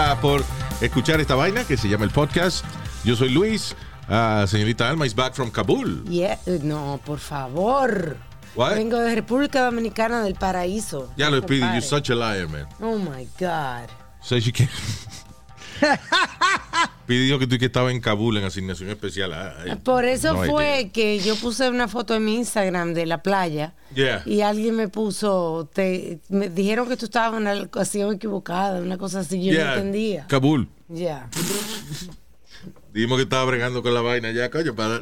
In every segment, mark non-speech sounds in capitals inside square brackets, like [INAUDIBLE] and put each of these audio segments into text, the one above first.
Gracias por escuchar esta vaina que se llama el podcast. Yo soy Luis. Ah, señorita Alma is back from Kabul. Yeah, No, por favor. What? Vengo de República Dominicana del Paraíso. Ya lo pidi, you're such a liar, man. Oh my God. Says you can't- [LAUGHS] Pidió que tú que estaba en Kabul en asignación especial. Ah, ay, Por eso no fue idea. que yo puse una foto en mi Instagram de la playa Yeah. y alguien me puso, te, me dijeron que tú estabas en una ocasión equivocada, una cosa así, yo Yeah, no entendía. Kabul. Ya. Dijimos que estaba bregando con la vaina ya, coño, para,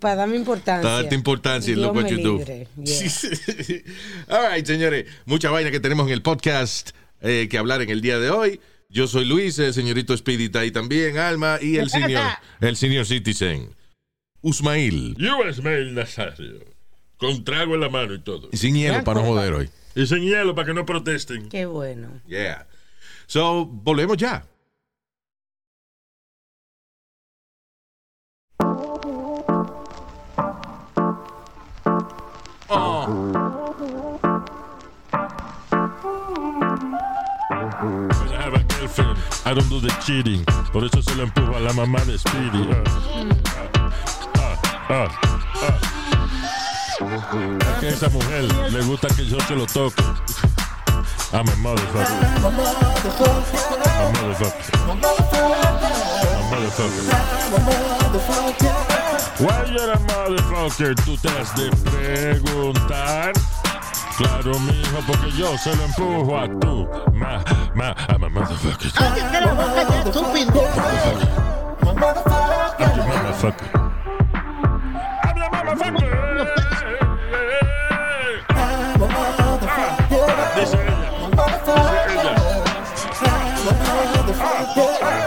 Para darme importancia. para darte importancia en Dios lo que me you do. libre. Yeah. [LAUGHS] All right, señores. Mucha vaina que tenemos en el podcast eh, que hablar en el día de hoy. Yo soy Luis, el señorito Speedy está ahí también, Alma, y el [LAUGHS] señor, el señor Citizen, Usmail. Yo Ismael Nazario. Con trago en la mano y todo. Y sin hielo para no joder hoy. Y sin hielo para que no protesten. Qué bueno. Yeah. So, volvemos ya. I I don't do the cheating. Por eso se lo empujo a la mamá de Speedy. Ah, ah, ah, ah. Que esa mujer le gusta que yo se lo toque. I'm a motherfucker. I'm a motherfucker. I'm a motherfucker. Why you're a motherfucker? Tú te has de preguntar. Claro, mijo, porque yo se lo empujo a tú. Ma, ma, I'm a motherfucker. Cállate la boca ya, estúpido. I'm your motherfucker. I'm your motherfucker. Dice ella. Dice ella.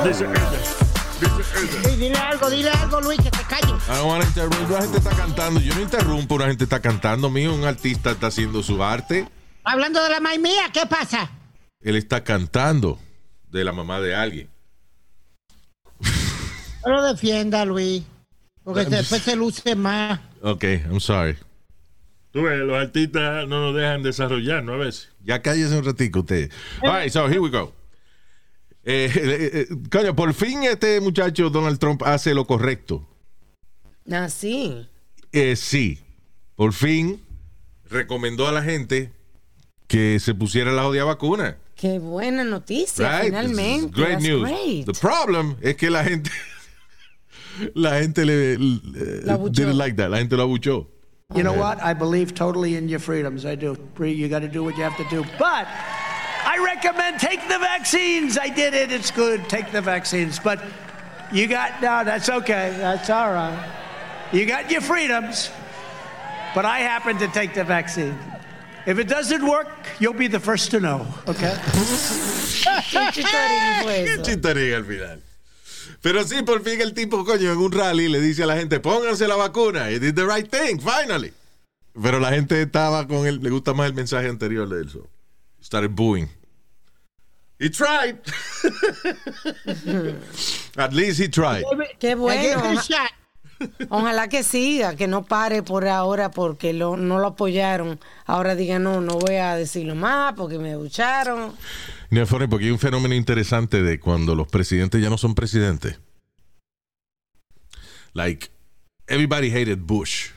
Dice ella. Dile algo, dile algo, Luis, que te calles. Interrupt. La gente está cantando. Yo no interrumpo, la gente está cantando. Mío, un artista está haciendo su arte. Hablando de la maíz mía, ¿qué pasa? Él está cantando de la mamá de alguien. No lo defienda, Luis. Porque después se luce más. Ok, I'm sorry. Tú ves, los artistas no nos dejan desarrollar, ¿no? A veces. Ya cállese un ratico usted. All right, so here we go. Eh, eh, eh, coño, por fin este muchacho Donald Trump hace lo correcto. Ah, sí. Eh, sí, por fin recomendó a la gente que se pusiera la odia vacuna. Qué buena noticia, Right? finalmente. Great That's news. great. The problem es que la gente [LAUGHS] la gente le, le- didn't like that. La gente lo abuchó. You know what? I believe totally in your freedoms. I do. You got to do what you have to do. But I recommend take the vaccines. I did it. It's good. Take the vaccines. But you got, no, that's okay. That's all right. You got your freedoms. But I happen to take the vaccine. If it doesn't work, you'll be the first to know. Okay? ¿Qué al final. Pero sí, por fin el tipo, coño, en un rally le dice a la gente, pónganse la vacuna. He did the right thing, finally. Pero la gente estaba con él, le gusta más el mensaje anterior de él. So. Started booing. He tried. At least he tried. Qué bueno. Ojalá que siga, que no pare por ahora porque lo- no lo apoyaron. Ahora diga, no, no voy a decirlo más porque me bucharon. No porque hay un fenómeno interesante de cuando los presidentes ya no son presidentes. Like, everybody hated Bush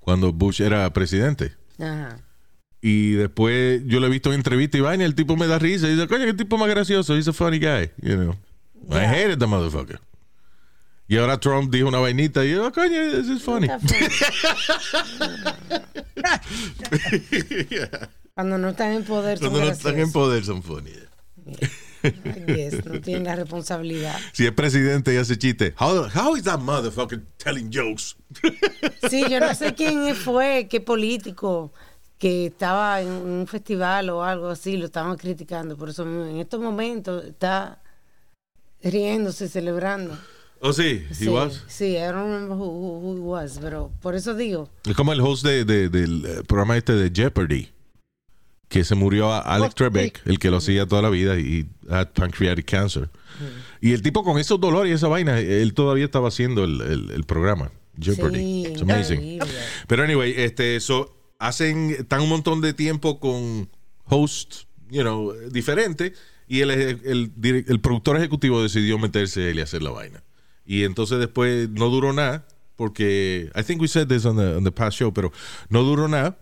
cuando Bush era presidente. Ajá. Y después yo lo he visto en entrevista y vaina, el tipo me da risa. Y dice, coño, qué tipo más gracioso. He's a funny guy. You know. I hated the motherfucker. Y ahora Trump dijo una vainita y yo, oh, coño, this is funny. [LAUGHS] Cuando no están en poder son Cuando no están en poder son funny. Guess, no tienen la responsabilidad. Si es presidente y hace chiste, how, how is that motherfucker telling jokes? Sí, yo no sé quién fue, qué político, que estaba en un festival o algo así, lo estaban criticando. Por eso en estos momentos está riéndose, celebrando. Oh, sí, he sí, was. sí, I don't remember who, who- who was, pero por eso digo. Es como el host de, de- del eh, programa este de Jeopardy, que se murió a Alex Oh, Trebek, el que lo hacía toda la vida y had pancreatic cancer. Y el tipo con esos dolores y esa vaina, él todavía estaba haciendo el, el- el programa. Jeopardy. Sí, It's amazing. Pero anyway, este, so, hacen, están un montón de tiempo con hosts, you know, diferentes, y el, el, el productor ejecutivo decidió meterse él y hacer la vaina. Y entonces después no duró nada, porque, I think we said this on the, on the past show, pero no duró nada.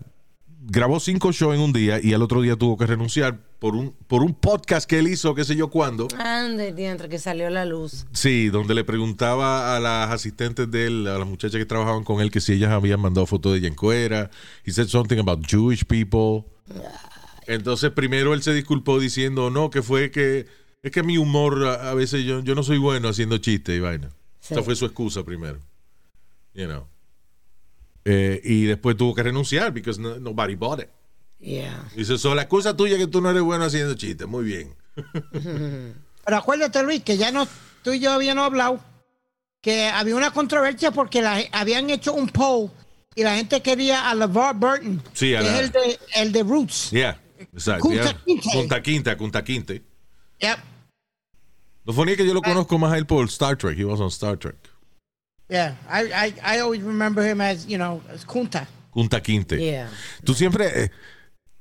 Grabó cinco shows en un día y al otro día tuvo que renunciar por un, por un podcast que él hizo, qué sé yo cuándo. Ande, diantre, que salió la luz. Sí, donde le preguntaba a las asistentes de él, a las muchachas que trabajaban con él, que si ellas habían mandado fotos de ella en cuera. He said something about Jewish people. Entonces, primero él se disculpó diciendo, no, que fue que es que mi humor a, a veces yo, yo no soy bueno haciendo chistes y vaina. Sí. Esa fue su excusa primero. You know. Eh, y después tuvo que renunciar because no- nobody bought it. Yeah. Dice, so, la excusa tuya es que tú no eres bueno haciendo chistes. Muy bien. [LAUGHS] Pero acuérdate, Luis, que ya no, tú y yo habíamos hablado que había una controversia porque la- habían hecho un poll y la gente quería a LeVar Burton, Sí, a que la- es el de, el de Roots. Yeah. Exacto. Kunta. Kinte. Kunta Kinte. Yep. Lo funny es que yo lo conozco más a él por Star Trek. He was on Star Trek. Yeah, I, I, I always remember him as, you know, as Kunta. Kunta Kinte. Yeah. Tú siempre. eh,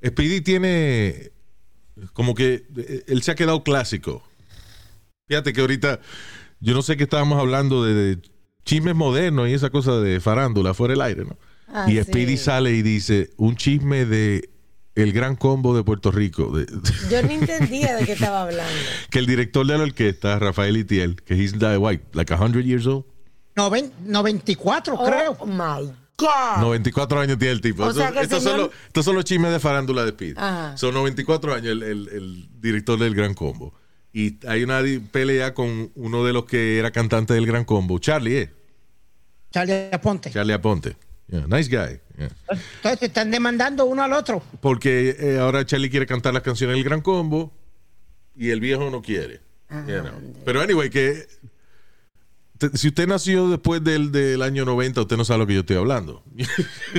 Speedy tiene. Como que. eh, Él se ha quedado clásico. Fíjate que ahorita. Yo no sé qué estábamos hablando de, de chismes modernos y esa cosa de farándula fuera del aire, ¿no? Ah, y sí. Speedy sale y dice: Un chisme de. El gran combo de Puerto Rico. de- Yo no entendía de qué estaba hablando. [LAUGHS] que el director de la orquesta, Rafael Itiel, que he's died, white, like 100 years old. Noven- 94, creo. Oh my God. 94 años tiene el tipo. O sea Estos- son los, estos son los chismes de farándula de Speed. Ajá. Son 94 años el, el- el director del Gran Combo. Y hay una pelea con uno de los que era cantante del Gran Combo, Charlie, ¿eh? Charlie Aponte. Charlie Aponte. Yeah, nice guy. yeah. Entonces te están demandando uno al otro. Porque eh, ahora Charlie quiere cantar las canciones del Gran Combo y el viejo no quiere. you know. Pero anyway, que si usted nació después del, del año 90, usted no sabe lo que yo estoy hablando.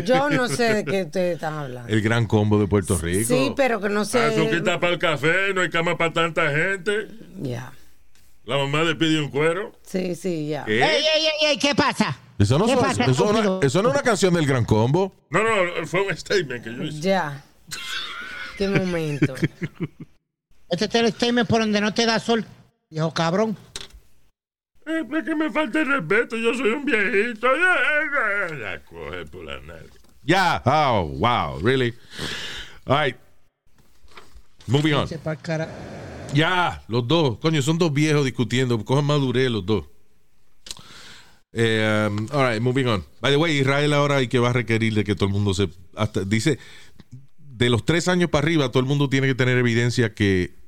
Yo no sé de qué [LAUGHS] ustedes están hablando. el Gran Combo de Puerto Rico. Sí, pero que no sé. Azuquita para el café, no hay cama para tanta gente. Ya. La mamá le pide un cuero. Sí, sí, ya. ¿Qué? Ey, ey, ey, ey, ¿qué pasa? Eso no, ¿Qué son- pasa, eso, no- estúpido? eso no es una canción del Gran Combo. No, no, fue un statement que yo hice. Ya. Qué momento. [LAUGHS] Este es el statement por donde no te da sol. Viejo cabrón. Eh, es que me falta el respeto, yo soy un viejito. Ya, ya, ya, coge por la nalga. Ya. Oh, wow. Really? All right. Moving on. Ya, los dos. Coño, son dos viejos discutiendo. Cojan madurez los dos. Eh, um, all right, moving on. By the way, Israel ahora hay que va a requerir de que todo el mundo se... Hasta, dice, de los tres años para arriba, todo el mundo tiene que tener evidencia que,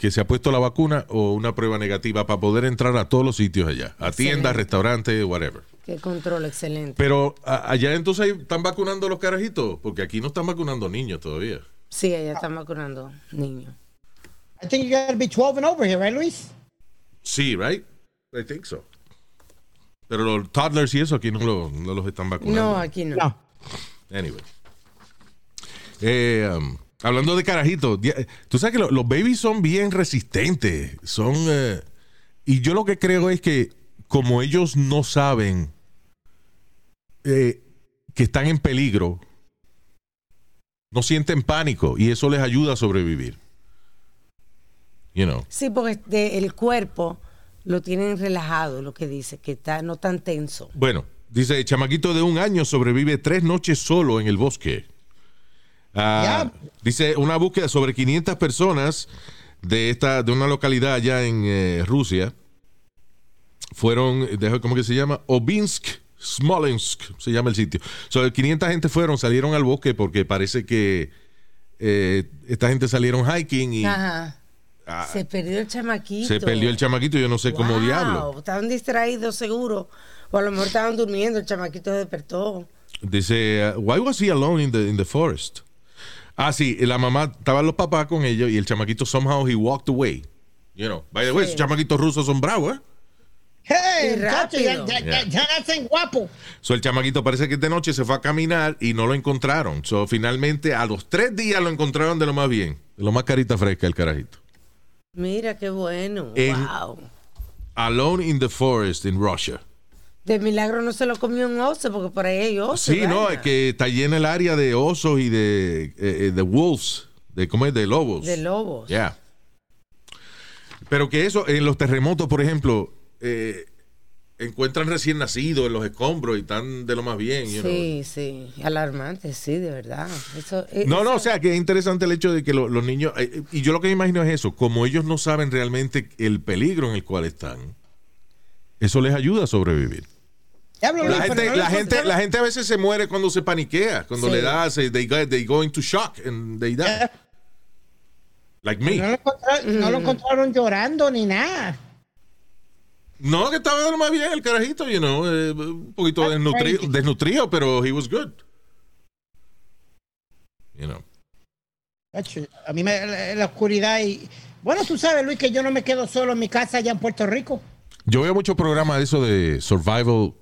que se ha puesto la vacuna o una prueba negativa para poder entrar a todos los sitios allá. A tiendas, restaurantes, whatever. Qué control excelente. Pero a- allá entonces ahí están vacunando a los carajitos, porque aquí no están vacunando niños todavía. Sí, allá están vacunando niños. I think you gotta be 12 and over here, right, Luis? Sí, right? I think so. Pero los toddlers y eso aquí no, lo- no los están vacunando. No, aquí no. No. Anyway. Eh, um, hablando de carajitos, tú sabes que lo- los babies son bien resistentes. Son. eh, y yo lo que creo es que, como ellos no saben eh, que están en peligro, no sienten pánico y eso les ayuda a sobrevivir. You know. Sí, porque de- el cuerpo lo tienen relajado, lo que dice, que está no tan tenso. Bueno, dice, chamaquito de un año sobrevive tres noches solo en el bosque. Ah, Dice, una búsqueda sobre 500 personas de esta de una localidad allá en eh, Rusia fueron, ¿cómo que se llama? Obinsk, Smolensk, se llama el sitio. Sobre 500 gente fueron, salieron al bosque porque parece que eh, esta gente salieron hiking y Ajá. ah, Se perdió el chamaquito. se perdió el chamaquito, yo no sé cómo Wow, diablo. Estaban distraídos seguro. O a lo mejor estaban durmiendo, el chamaquito se despertó. dice, uh, why was he alone in the, in the forest? Ah, sí, la mamá, estaban los papás con ellos y el chamaquito somehow he walked away. You know, by the way, Sí. esos chamaquitos rusos son bravos, ¿eh? Hey, ya, rápido. ya, ya, ya nacen guapos. So, el chamaquito parece que de noche se fue a caminar y no lo encontraron. So, finalmente, a los tres días lo encontraron de lo más bien. De lo más carita fresca, el carajito. Mira qué bueno. En- Wow. Alone in the forest in Russia. De milagro no se lo comió un oso porque por ahí hay osos. Sí, no, es que está llena el área de osos y de, eh, eh, de wolves. De, ¿Cómo es? De lobos. De lobos. Ya. Pero que eso, en los terremotos, por ejemplo, eh, encuentran recién nacidos en los escombros y están de lo más bien. know. Sí, sí. Alarmante, sí, de verdad. Eso, eh, No, no, eso- o sea, que es interesante el hecho de que lo- los niños, y yo lo que me imagino es eso, como ellos no saben realmente el peligro en el cual están, eso les ayuda a sobrevivir. La gente, no la, gente, la gente a veces se muere cuando se paniquea, cuando Sí. le da, se, they, go, they go into shock and they die. Eh. Like No me. lo, encontraron, no lo encontraron llorando ni nada. No, que estaba más bien el carajito, you know, eh, un poquito desnutrido, desnutrido, pero he was good. You know. A mí me, la, la oscuridad y... Bueno, tú sabes, Luis, que yo no me quedo solo en mi casa allá en Puerto Rico. Yo veo muchos programas de eso de survival.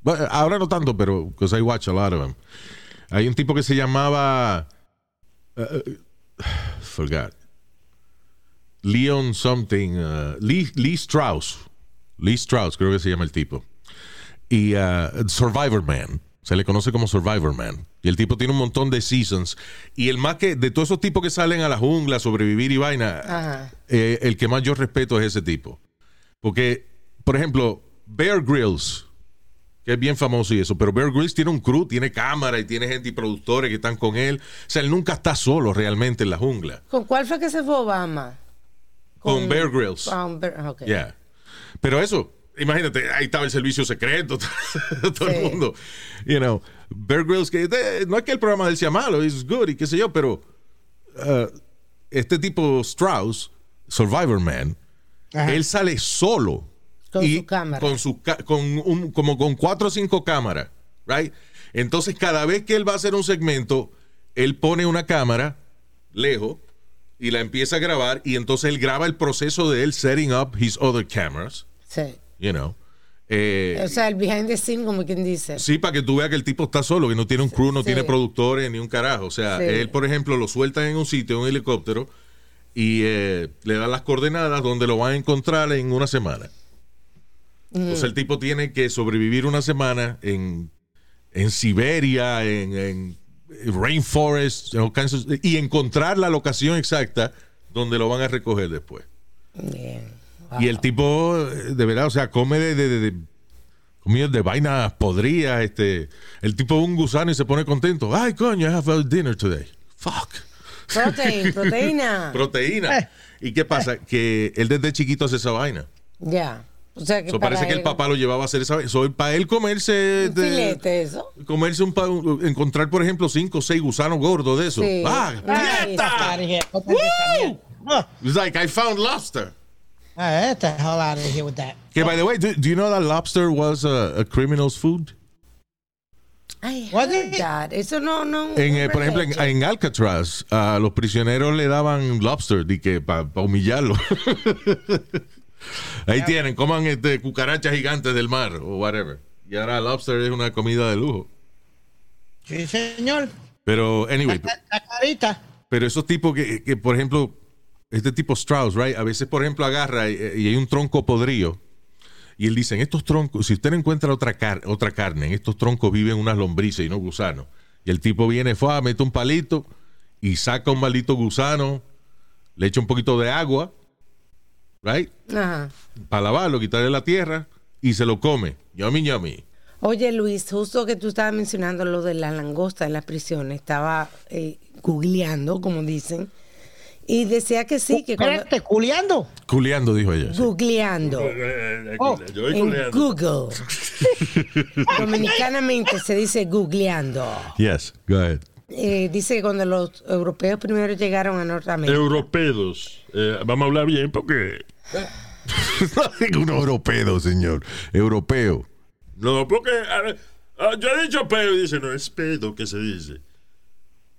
Bueno, ahora no tanto, pero because I watch a lot of them. Hay un tipo que se llamaba uh, [SIGHS] forgot Leon something uh, Lee, Lee Strauss. Lee Strauss creo que se llama el tipo. Y uh, Survivor Man. Se le conoce como Survivor Man. Y el tipo tiene un montón de seasons. Y el más que, de todos esos tipos que salen a la jungla, sobrevivir y vaina, eh, el que más yo respeto es ese tipo. Porque, por ejemplo, Bear Grylls, que es bien famoso y eso, pero Bear Grylls tiene un crew, tiene cámara y tiene gente y productores que están con él. O sea, él nunca está solo realmente en la jungla. ¿Con cuál fue que se fue Obama? Con, Bear Grylls. Con Bear- ok. Yeah. Pero eso, imagínate, ahí estaba el servicio secreto, [LAUGHS] todo Sí. el mundo. You know, Bear Grylls, que de- no es que el programa de él sea malo, es good y qué sé yo, pero uh, este tipo Strauss, Survivor Man, Ajá. él sale solo. Con y su cámara. Con su con un, como con cuatro o cinco cámaras, right? Entonces, cada vez que él va a hacer un segmento, él pone una cámara lejos y la empieza a grabar y entonces él graba el proceso de él setting up his other cameras, Sí. you know. Eh, O sea, el behind the scene, como quien dice. Sí, para que tú veas que el tipo está solo, que no tiene un crew, no Sí. tiene productores ni un carajo. O sea, Sí. él, por ejemplo, lo sueltan en un sitio, en un helicóptero, y eh, le dan las coordenadas donde lo van a encontrar en una semana. Entonces el tipo tiene que sobrevivir una semana en, en Siberia, en, en rainforest, en of- y encontrar la locación exacta donde lo van a recoger después. Bien. Y el tipo, eh, de verdad, o sea, come de, de, de, de- comida de vainas podridas. Este, el tipo un gusano y se pone contento. Ay, coño, I have a dinner today. Fuck. Protein, [LAUGHS] proteína. Proteína. ¿Y qué pasa? Que él desde chiquito hace esa vaina. ya. O sea que So, para parece que el él- papá lo llevaba a hacer esa. So, para él comerse. Un de- filete, eso. comerse un, pa- un- encontrar, por ejemplo, cinco o seis gusanos gordos de eso. Sí. ¡Ah! Ay. Oh, It's like, I found lobster. ah, get the hell out of here with that. Que, by the way, do, do you know that lobster was a, a criminal's food? I What heard is it? that. Eso no, no. En, no eh, por ejemplo, en, en Alcatraz, a los prisioneros le daban lobster para humillarlo. [LAUGHS] Ahí tienen, coman este, cucarachas gigantes del mar o whatever. Y ahora lobster es una comida de lujo. Sí, señor. Pero, anyway, La, la carita. pero esos tipos que, que, por ejemplo, este tipo Strauss, right? A veces, por ejemplo, agarra y, y hay un tronco podrido. Y él dice, en estos troncos, si usted no encuentra otra, car- otra carne, en estos troncos viven unas lombrices y no gusanos. Y el tipo viene, fue, mete un palito y saca un maldito gusano, le echa un poquito de agua, right? Ajá. Para lavarlo, quitarle la tierra y se lo come. Yummy, yummy. Oye, Luis, justo que tú estabas mencionando lo de la langosta en las prisiones, estaba eh, googleando, como dicen, y decía que sí, que cuando. Espérate, culeando. Culeando, dijo ella. sí. Googleando. Oh, Yo voy En culeando. Google. [LAUGHS] Dominicanamente se dice googleando. Yes, go ahead. Eh, dice que cuando los europeos primero llegaron a Norteamérica. Europeos. Eh, vamos a hablar bien porque. [LAUGHS] un europeo, señor. Europeo. No, porque. a ver, Ah, yo he dicho pedo y dice, no, es pedo que se dice.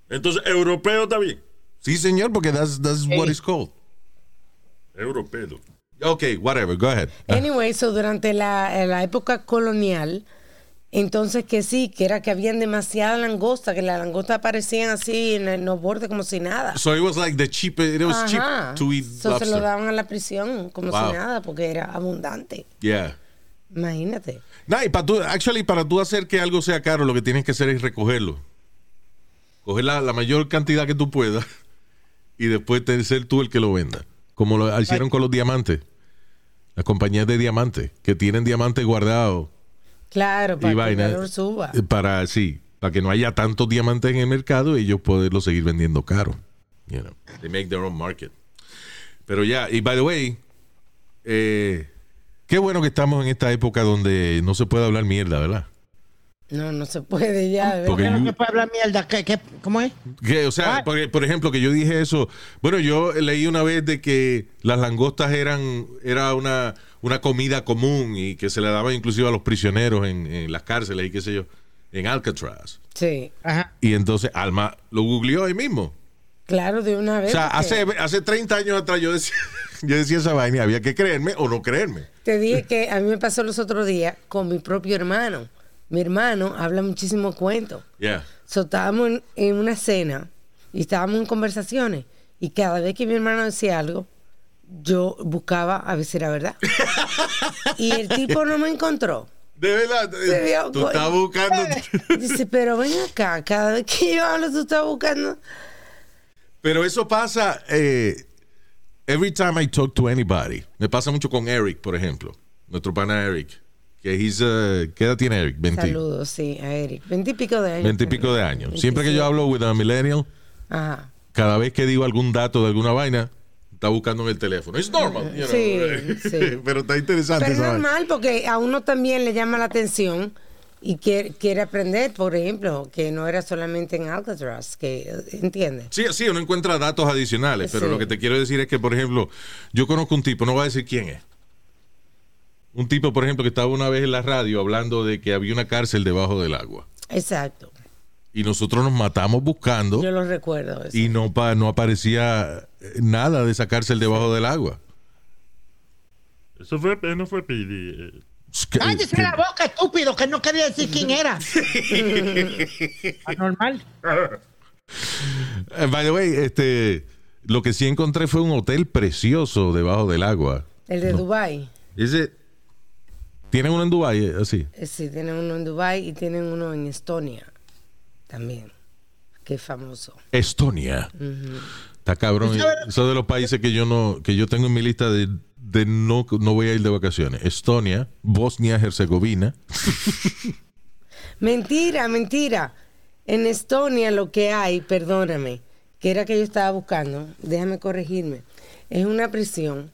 Entonces, europeo está bien. Sí, señor, porque that's, that's what it's called. Europeo. Ok, whatever, go ahead. Anyway, so durante la, la época colonial, entonces que sí, que era que habían demasiada langosta, que las langostas aparecían así en, los bordes como si nada. So it was like the cheap, it was Ajá. cheap to eat So se lo daban a la prisión como Wow. si nada, porque era abundante. Yeah. Imagínate. No, y para tú, actually, para tú hacer que algo sea caro, lo que tienes que hacer es recogerlo. Coger la, la mayor cantidad que tú puedas [LAUGHS] y después ser tú el que lo venda. Como lo hicieron con los diamantes. Las compañías de diamantes, que tienen diamantes guardados Claro, y para que el valor suba. eh, Para, sí, para que no haya tantos diamantes en el mercado y ellos poderlo seguir vendiendo caro. You know, they make their own market. Pero ya, y by the way, eh, qué bueno que estamos en esta época donde no se puede hablar mierda, ¿verdad? No, no se puede ya. ¿verdad? Porque Pero you- que puede hablar mierda. ¿Qué, qué, ¿Cómo es? Que, o sea, por, por ejemplo, que yo dije eso. Bueno, yo leí una vez de que las langostas eran era una, una comida común y que se le daba inclusive a los prisioneros en, en las cárceles y qué sé yo, en Alcatraz. Sí, Ajá. Y entonces Alma lo googleó ahí mismo. claro, de una O vez. sea, porque hace, hace 30 años atrás yo decía, [LAUGHS] yo decía esa vaina y había que creerme o no creerme. Te dije que a mí me pasó los otros días con mi propio hermano. Mi hermano habla muchísimo cuento. Yeah. So, estábamos en, en una cena y estábamos en conversaciones. Y cada vez que mi hermano decía algo, yo buscaba a ver si era verdad. y el tipo no me encontró. De verdad, vio tú co- estás buscando. [LAUGHS] Dice, pero ven acá, cada vez que yo hablo, tú estás buscando. Pero eso pasa eh, every time I talk to anybody. Me pasa mucho con Eric, por ejemplo. Nuestro pana Eric. Que he's, uh, ¿Qué edad tiene Eric? 20, Saludos, sí, a Eric. Veintipico de años. 20 y pico de años. Siempre que yo hablo with a millennial, Ajá. cada vez que digo algún dato de alguna vaina, está buscando en el teléfono. Es normal. you know. Sí, [LAUGHS] sí. Pero está interesante Pero es normal porque a uno también le llama la atención y quiere, quiere aprender, por ejemplo, que no era solamente en Alcatraz, que entiende. Sí, sí, uno encuentra datos adicionales, pero Sí. lo que te quiero decir es que, por ejemplo, yo conozco un tipo, no voy a decir quién es. Un tipo, por ejemplo, que estaba una vez en la radio hablando de que había una cárcel debajo del agua. Exacto. Y nosotros nos matamos buscando Yo lo recuerdo. eso. y no, pa- no aparecía eh, nada de esa cárcel debajo del agua. Eso fue, no fue Pidi. eh. Cállese la boca, estúpido, que no quería decir quién era. [LAUGHS] Anormal. Eh, by the way, este, lo que sí encontré fue un hotel precioso debajo del agua. El de Dubai. Ese, ¿Tienen uno en Dubái eh, así? Sí, tienen uno en Dubai y tienen uno en Estonia también, que es famoso. Estonia. Está cabrón. Eso de los países que yo no, que yo tengo en mi lista de, de no, no voy a ir de vacaciones. Estonia, Bosnia, Herzegovina. Mentira, mentira. En Estonia lo que hay, perdóname, que era que yo estaba buscando, déjame corregirme, es una prisión,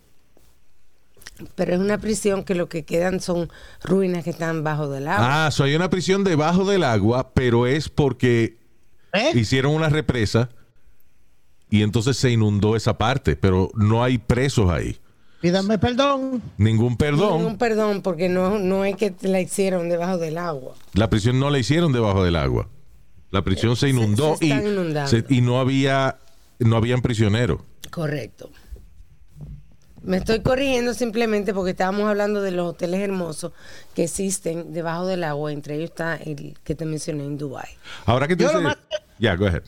pero es una prisión que lo que quedan son ruinas que están bajo del agua. Ah, so hay una prisión debajo del agua, pero es porque ¿Eh? hicieron una represa y entonces se inundó esa parte, pero no hay presos ahí. Pídame perdón. Ningún perdón. Ningún perdón, porque no, no es que la hicieron debajo del agua. La prisión no la hicieron debajo del agua. La prisión se inundó se y, se- y no había no habían prisioneros. Correcto. Me estoy corrigiendo simplemente porque estábamos hablando de los hoteles hermosos que existen debajo del agua. Entre ellos está el que te mencioné en Dubai. Ahora que tú dices- más- Ya, go ahead.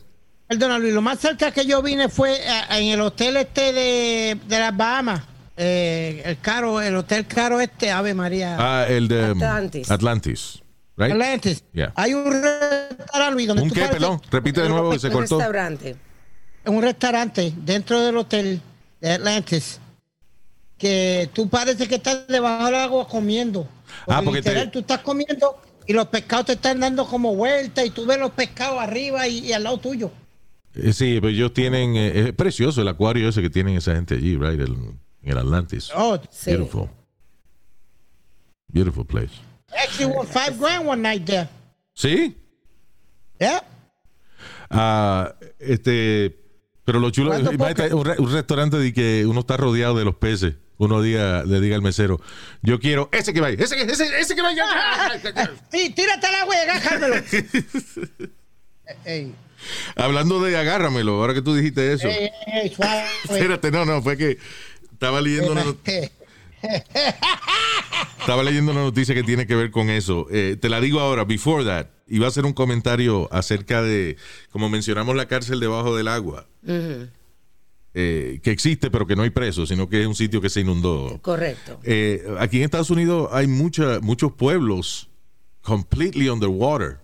Perdona, Luis, lo más cerca que yo vine fue eh, en el hotel este de, de las Bahamas. Eh, el caro, el hotel caro este, Ave María. Ah, el de um, Atlantis. Atlantis. Right? Atlantis. Yeah. Hay un restaurante, Luis, donde ¿Un tú qué? Repite de nuevo que se Un cortó. restaurante. un restaurante dentro del hotel de Atlantis que tú parece que estás debajo del agua comiendo. Ah, porque te- literal, tú estás comiendo y los pescados te están dando como vuelta y tú ves los pescados arriba y, y al lado tuyo. Eh, sí, pero ellos tienen. eh, es precioso el acuario ese que tienen esa gente allí, right? El- en el Atlantis. Oh, Sí. Beautiful. Beautiful place. actually won five grand one night there. ¿Sí? Yeah. Ah, este. Pero lo chulo ¿Cuánto imagínate, un, un restaurante de que uno está rodeado de los peces uno diga, le diga al mesero, yo quiero ese que vaya, ese que, ese, ese que vaya. [LAUGHS] Sí, tírate al agua y agárramelo. ey, Hablando de agárramelo, ahora que tú dijiste eso. ey, ey, [LAUGHS] suave. Espérate, no, no, fue que estaba leyendo una, not- Eh, [LAUGHS] estaba leyendo una noticia que tiene que ver con eso. Eh, te la digo ahora, before that, iba a hacer un comentario acerca de, como mencionamos, la cárcel debajo del agua, Ujú, eh, que existe, pero que no hay presos, sino que es un sitio que se inundó. Correcto. Eh, aquí en Estados Unidos hay mucha, muchos pueblos completely underwater.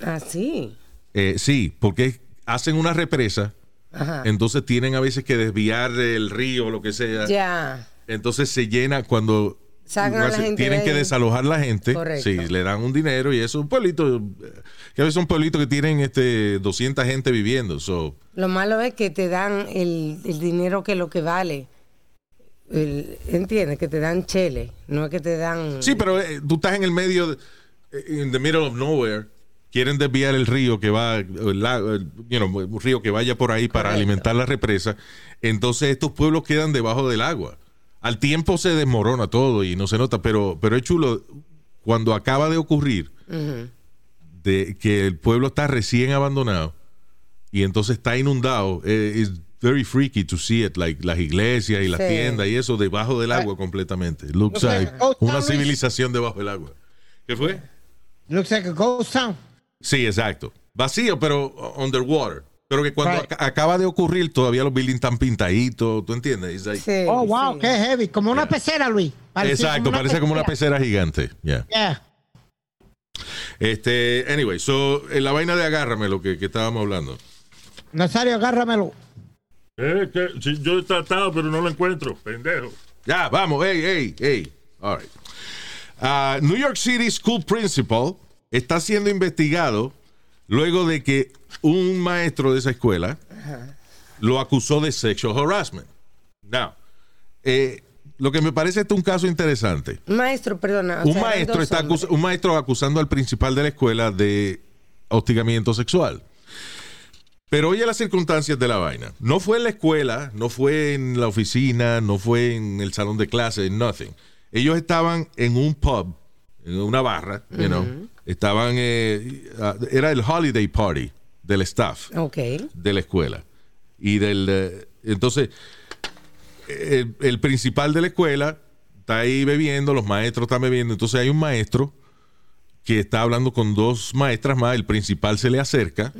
Ah, sí. Eh, sí, porque hacen una represa, Ajá. entonces tienen a veces que desviar el río o lo que sea. Ya. Entonces se llena cuando Sacan a la gente tienen de que desalojar la gente. Correcto. Sí, le dan un dinero y eso es un pueblito. Que a veces son pueblitos que tienen este 200 gente viviendo. So, Lo malo es que te dan el, el dinero que lo que vale. El- ¿Entiendes? Que te dan chele. No es que te dan. sí, pero eh, tú estás en el medio, eh, in the middle of nowhere. Quieren desviar el río que va, el el- you know, un río que vaya por ahí para Correcto. alimentar la represa. Entonces estos pueblos quedan debajo del agua. Al tiempo se desmorona todo y no se nota, pero, pero es chulo cuando acaba de ocurrir. De que el pueblo está recién abandonado y entonces está inundado. eh, it's very freaky to see it, like las iglesias y las Sí. tiendas y eso debajo del agua completamente. Looks like Ghost una Town, civilización debajo del agua. ¿Qué fue? Looks like a ghost town. Sí, exacto. Vacío, pero underwater. Pero que cuando Right. ac- acaba de ocurrir, todavía los buildings están pintaditos, ¿tú entiendes? Like- Sí, Oh, wow, sí. qué heavy. Como una pecera, Luis. Parecía exacto, parece como una pecera gigante. Yeah. Yeah. Este, anyway, so, en la vaina de agárrame lo que, que estábamos hablando. Nazario, agárramelo. Eh, que, sí, yo he tratado, pero no lo encuentro, pendejo. Ya, vamos, hey, hey, hey. All right. Ah, New York City School Principal está siendo investigado luego de que un maestro de esa escuela lo acusó de sexual harassment. Now, eh, lo que me parece este un caso interesante. Maestro, perdona. Un sea, maestro, está acus- un maestro acusando al principal de la escuela de hostigamiento sexual. Pero oye las circunstancias de la vaina. No fue en la escuela, no fue en la oficina, no fue en el salón de clase, nothing. Ellos estaban en un pub, en una barra, you know. Estaban, eh, ah, era el holiday party del staff Ok. de la escuela. Y del. eh, entonces, el, el principal de la escuela está ahí bebiendo, los maestros están bebiendo. Entonces, hay un maestro que está hablando con dos maestras más. El principal se le acerca.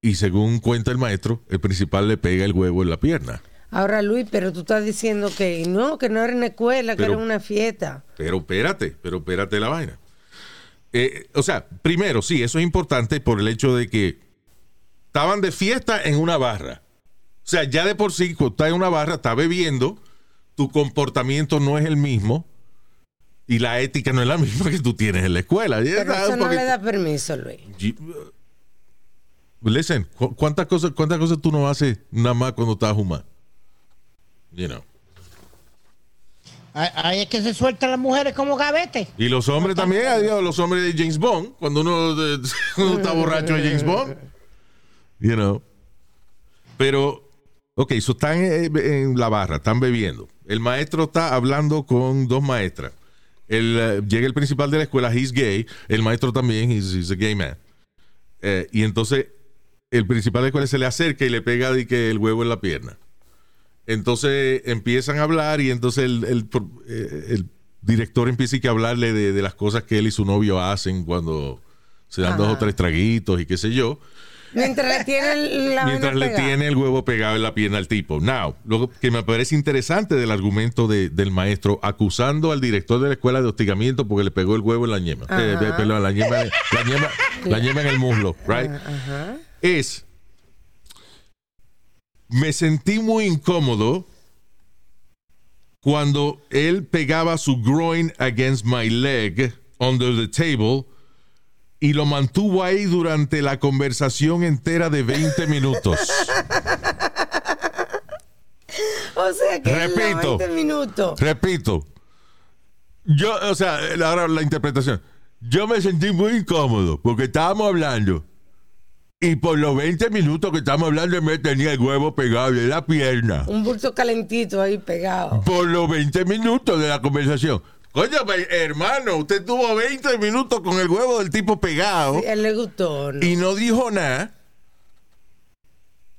Y, según cuenta el maestro, el principal le pega el huevo en la pierna. Ahora, Luis, pero tú estás diciendo que no, que no era en la escuela, que era una fiesta. Pero espérate, pero espérate la vaina. Eh, o sea, primero, sí, eso es importante por el hecho de que estaban de fiesta en una barra. O sea, ya de por sí, cuando estás en una barra, estás bebiendo, tu comportamiento no es el mismo y la ética no es la misma que tú tienes en la escuela. Pero eso no le da permiso, Luis. Gi- Listen, ¿cu- ¿cuántas cosas, ¿cuántas cosas tú no haces nada más cuando estás humano? You know. Ahí es que se sueltan las mujeres como gavete. Y los hombres también, adiós, los hombres de James Bond, cuando uno, uno [LAUGHS] está borracho de James Bond. You know. Pero, ok, so están eh, en la barra, están bebiendo. El maestro está hablando con dos maestras. El, eh, llega el principal de la escuela, he's gay. El maestro también, he's, he's a gay man. Eh, y entonces, el principal de la escuela se le acerca y le pega de que el huevo en la pierna. Entonces empiezan a hablar y entonces el, eh, el director empieza a hablarle de, de las cosas que él y su novio hacen cuando se dan dos o tres traguitos y qué sé yo, Mientras le tiene la [LAUGHS] mientras le tiene el huevo pegado en la pierna al tipo. Now, lo que me parece interesante del argumento de- del maestro acusando al director de la escuela de hostigamiento porque le pegó el huevo en la ñema. Eh, perdón, la ñema, la ñema, la ñema en el muslo, right? Ajá. Es me sentí muy incómodo cuando él pegaba su groin against my leg under the table y lo mantuvo ahí durante la conversación entera de 20 minutos. O sea que Repito. 20 minutos. Repito, yo, o sea, ahora la interpretación. Yo me sentí muy incómodo porque estábamos hablando Y por los 20 minutos que estamos hablando, me tenía el huevo pegado en la pierna. Un bulto calentito ahí pegado. Por los 20 minutos de la conversación. Coño, pe- hermano, usted tuvo 20 minutos con el huevo del tipo pegado Sí, él le gustó. ¿no? y no dijo nada.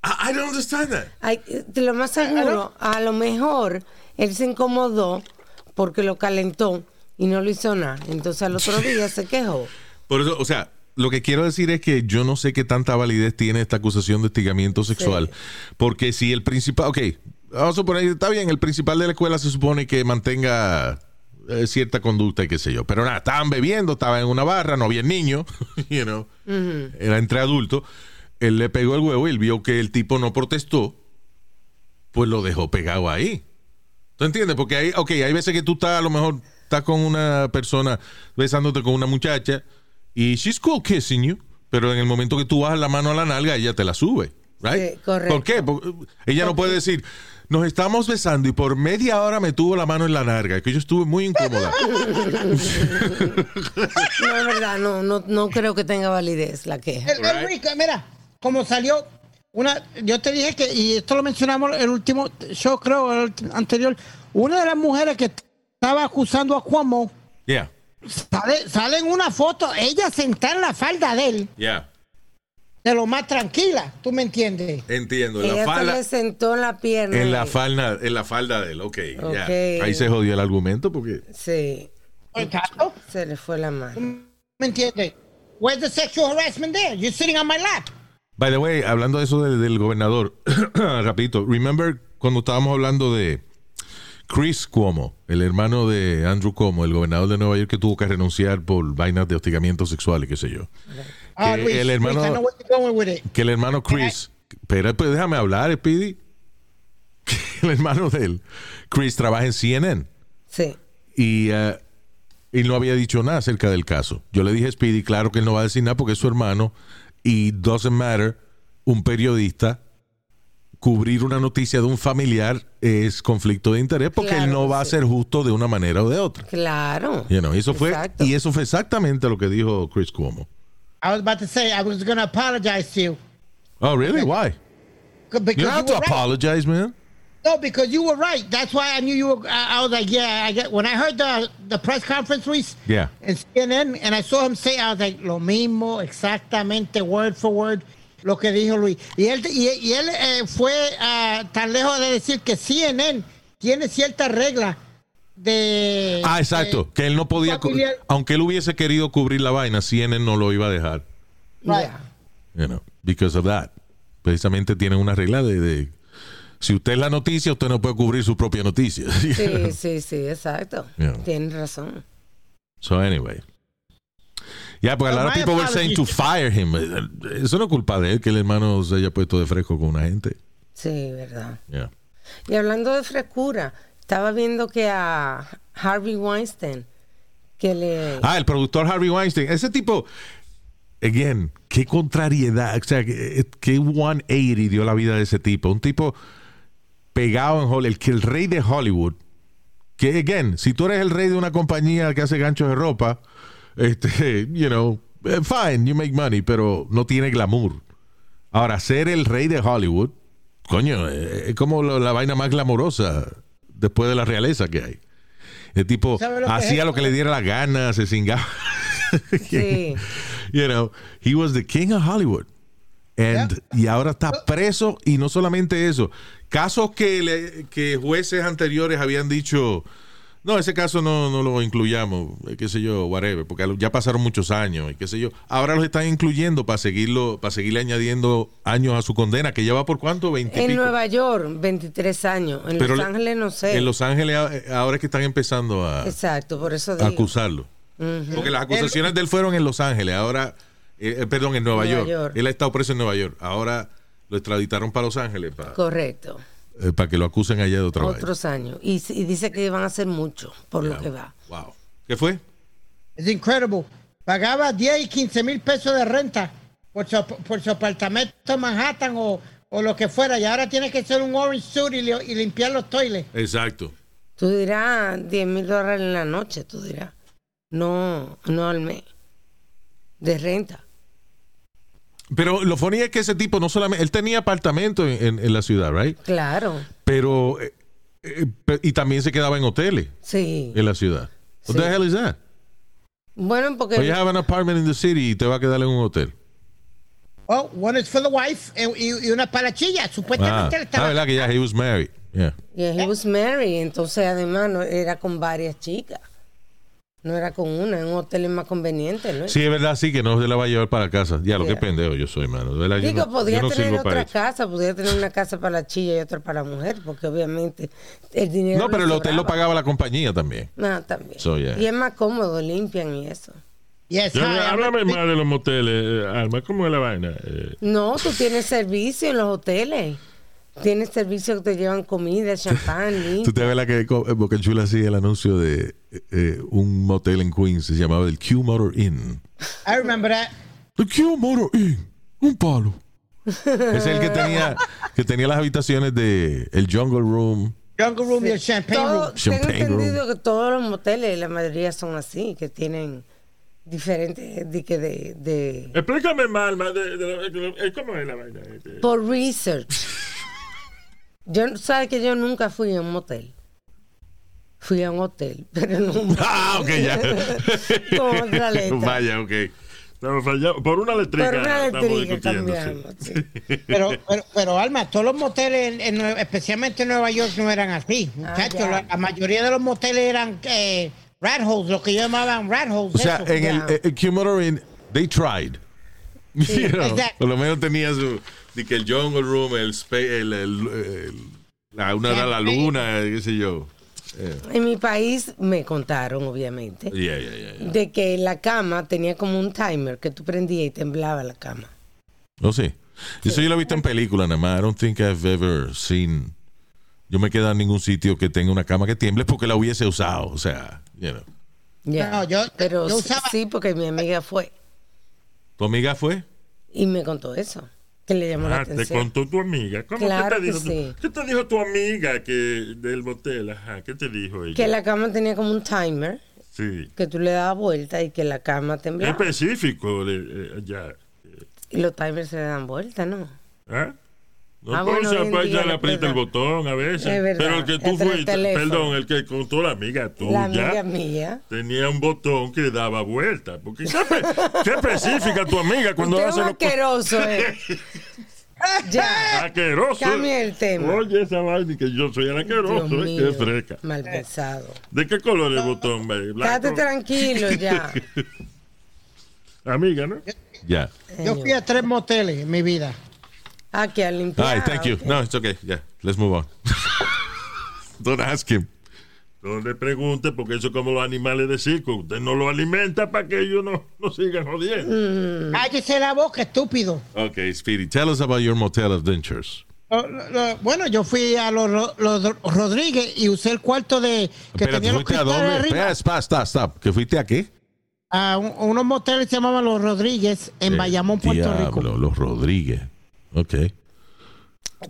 I, I don't understand that. Ay, lo más seguro, a lo mejor él se incomodó porque lo calentó y no lo hizo nada. Entonces al otro [LAUGHS] día se quejó. Por eso, o sea, lo que quiero decir es que yo no sé qué tanta validez tiene esta acusación de hostigamiento sexual. Porque si el principal, ok, vamos a suponer, está bien, el principal de la escuela se supone que mantenga eh, cierta conducta y qué sé yo. Pero nada, estaban bebiendo, estaban en una barra, no había niño, [LAUGHS] you know, era entre adultos. Él le pegó el huevo y él vio que el tipo no protestó, pues lo dejó pegado ahí. ¿Tú entiendes? Porque hay, ok, hay veces que tú estás, a lo mejor, estás con una persona besándote con una muchacha y she's cool kissing you, pero en el momento que tú bajas la mano a la nalga, ella te la sube, right? Sí, correcto. ¿Por qué? Porque ella no puede decir, nos estamos besando y por media hora me tuvo la mano en la nalga, que yo estuve muy incómoda. [LAUGHS] No es verdad, no, no, no creo que tenga validez la queja. El, el Rico, mira, como salió una, yo te dije que, y esto lo mencionamos el último show, creo, el anterior, una de las mujeres que estaba acusando a Cuomo, yeah, sale, sale en una foto, ella sentada en la falda de él, yeah, de lo más tranquila, ¿tú me entiendes? entiendo. En la Ella se falda, le sentó en la pierna. en la falda, en la falda de él, ok, ya. Ok. Ahí se jodió el argumento porque... Sí, Exacto. se le fue la mano. ¿Me entiendes? Where's the sexual harassment there? You're sitting on my lap. By the way, hablando de eso del, del gobernador, [CLEARS THROAT] rapidito, remember cuando estábamos hablando de Chris Cuomo, el hermano de Andrew Cuomo, el gobernador de Nueva York que tuvo que renunciar por vainas de hostigamiento sexual y qué sé yo. Ah, Que Luis, el hermano-. Que el hermano Chris, pero pues déjame hablar, Speedy. [LAUGHS] Que el hermano de él, Chris, trabaja en CNN Sí. y, y no había dicho nada acerca del caso. Yo le dije a Speedy, claro que él no va a decir nada porque es su hermano y doesn't matter, un periodista cubrir una noticia de un familiar es conflicto de interés porque él no va a ser justo de una manera o de otra. Claro. You know, eso fue Exacto. y eso fue exactamente lo que dijo Chris Cuomo. I was about to say, I was going to apologize to you. Oh, really? Why? Because You don't have to right. apologize, man. No, because you were right. That's why I knew you were. I, I was like, yeah. I get when I heard the the press conference, Luis, Yeah. in CNN, and I saw him say, I was like, lo mismo, exactamente, word for word, lo que dijo Luis. Y él, y, y él eh, fue ah, tan lejos de decir que CNN tiene cierta regla de. Ah, exacto. Que él no podía, familiar. aunque él hubiese querido cubrir la vaina, CNN no lo iba a dejar. Right. Ya. You know, because of that. Precisamente tienen una regla de, de- si usted es la noticia, usted no puede cubrir su propia noticia. [LAUGHS] Sí, sí, sí, exacto. Yeah. Tienes razón. So anyway. Yeah, porque a lot of people were saying to [LAUGHS] fire him. Eso no es culpa de él que el hermano se haya puesto de fresco con una gente. Sí, verdad. Yeah. Y hablando de frescura, estaba viendo que a Harvey Weinstein, que le... Ah, el productor Harvey Weinstein. Ese tipo, again, qué contrariedad. O sea, qué, qué 180 dio la vida de ese tipo. Un tipo pegado en Hollywood, el, que el rey de Hollywood. Que, again, si tú eres el rey de una compañía que hace ganchos de ropa, este, you know, eh, fine, you make money, pero no tiene glamour. Ahora, ser el rey de Hollywood, coño, eh, es como la vaina más glamorosa después de la realeza que hay. El tipo ¿Sabe lo que hacía lo que le diera la gana, se cingaba. [LAUGHS] Sí. You know, he was the king of Hollywood. And, Y ahora está preso y no solamente eso. Casos que, le- que jueces anteriores habían dicho, no, ese caso no, no lo incluyamos, eh, qué sé yo, whatever, porque ya pasaron muchos años y qué sé yo. Ahora los están incluyendo para seguirlo, para seguirle añadiendo años a su condena, que lleva por cuánto, 20 y En pico? Nueva York, 23 años. En Pero Los le- Ángeles no sé. En Los Ángeles eh, ahora es que están empezando a, Exacto, por eso a acusarlo. Porque las acusaciones de él fueron en Los Ángeles, ahora, eh, eh, perdón, en Nueva, Nueva York. York. Él ha estado preso en Nueva York. Ahora lo extraditaron para Los Ángeles para, Correcto. Eh, para que lo acusen allá de otra vaina. Otros años. Y, y dice que van a hacer mucho por lo que va. Wow. ¿Qué fue? Es incredible. Pagaba 10 y 15 mil pesos de renta por su, por su apartamento en Manhattan o, o lo que fuera. Y ahora tiene que ser un orange suit y, li- y limpiar los toiles. Exacto. Tú dirás 10 mil dólares en la noche, tú dirás. No, no al mes. De renta. Pero lo funny es que ese tipo no solamente, él tenía apartamento en, en- en la ciudad, right? Claro, Pero, eh, eh, y también se quedaba en hoteles sí. en la ciudad. What Sí. the hell is that? Bueno, porque Or you have an apartment in the city y te va a quedar en un hotel. Oh, one is for the wife y, y una para la chilla. Ah, Supuestamente él ah, estaba. verdad que ya, he was married. Yeah. yeah, he was married, entonces además no, era con varias chicas. No era con una, en un hotel es más conveniente, ¿no? Sí, es verdad, sí, que no se la va a llevar para casa. Ya, lo que pendejo yo soy, mano. De verdad, yo Digo, no- podría yo no tener otra eso. casa, podría tener una casa para la chilla y otra para la mujer, porque obviamente el dinero. No, pero el hotel lo pagaba la compañía también. No, también. So, yeah. Y es más cómodo, limpian y eso. Yes, Yo- háblame más de los moteles, eh, Alma. ¿Cómo es la vaina? Eh, No, tú tienes servicio en los hoteles. Tienes servicio que te llevan comida, [LAUGHS] champán, Tú te ves la que eh, Boca Chula hacía el anuncio de eh, eh, un motel en Queens, se llamaba el Q Motor Inn. I remember that. El Q Motor Inn, un palo. [LAUGHS] Es el que tenía, que tenía las habitaciones de el Jungle Room. Jungle Room y el Champagne Todo- Room. tengo Champagne entendido que todos los moteles, la mayoría son así, que tienen diferentes de, que de, de- explícame Alma, de, de- de- ¿cómo es la vaina? Por research. [LAUGHS] Yo sabes que yo nunca fui a un motel. Fui a un hotel, [LAUGHS] pero no un [LAUGHS] Ah, ok, ya. [LAUGHS] Con otra letra. Vaya, ok. Estamos fallando. Por una letrica. Por una estamos letrica cambiamos. sí. sí. Pero, pero, pero, Alma, todos los moteles, en, especialmente en Nueva York, no eran así. Muchachos, ya. la, la mayoría de los moteles eran eh, rat holes, lo que llamaban rat holes. O sea, eso. en el, ya. eh, el Q Motor Inn, they tried. You know, exacto. Por lo menos tenía su. De que el Jungle Room, el, spa- el, el- el- la, una era la luna, qué sé yo. En mi país me contaron, obviamente, Yeah, yeah, yeah, yeah. de que la cama tenía como un timer que tú prendías y temblaba la cama. Oh, sí. Eso yo lo he visto en películas nada más. I don't think I've ever seen. Yo me he quedado en ningún sitio que tenga una cama que tiemble porque la hubiese usado. O sea, you know. No, yo- Pero yo usaba- sí, porque mi amiga fue ¿Tu amiga fue? y me contó eso, que le llamó la Ah, te atención. contó tu amiga. ¿Cómo Claro te dijo? tu- sí. ¿Qué te dijo tu amiga que del motel? Ajá, ¿qué te dijo ella? Que la cama tenía como un timer Sí. que tú le dabas vuelta y que la cama temblaba. Específico eh, ya. Y los timers se dan vuelta, ¿no? ¿Ah? No, Ah, pues, bueno, ya es le aprieta el botón a veces. Es verdad, Pero el que tú fuiste, perdón, el que contó la amiga La tuya, amiga mía. tenía un botón que daba vuelta. Porque qué, espe- [LAUGHS] qué específica tu amiga cuando Usted es hace los asqueroso, eh. [LAUGHS] ya. Asqueroso. Cambia el tema. Oye, esa vaina que yo soy el asqueroso, Dios eh, mío, qué freca. Mal pensado. ¿De qué color es el botón? baby? Quédate ¿Blanco? tranquilo [LAUGHS] ya. Amiga, ¿no? Ya. Yo fui a tres moteles en mi vida. Ah, que a limpiar. Ay, thank you. ok. No, it's okay. Yeah, let's move on. [LAUGHS] Don't ask him. No le pregunte, porque eso es como los animales de circo. Usted no lo alimenta para que ellos no, no sigan jodiendo. Mm. Cállese la boca, estúpido. Okay, Speedy, tell us about your motel adventures. Lo- lo- lo- bueno, yo fui a los, Ro- los Rodríguez y usé el cuarto de que Espérate, tenía los ¿fuiste a dónde? Espera, stop, stop, stop. ¿Que fuiste a qué? A un- unos moteles que se llamaban Los Rodríguez en Bayamón, Puerto Diablo, Rico. los Rodríguez. Ok.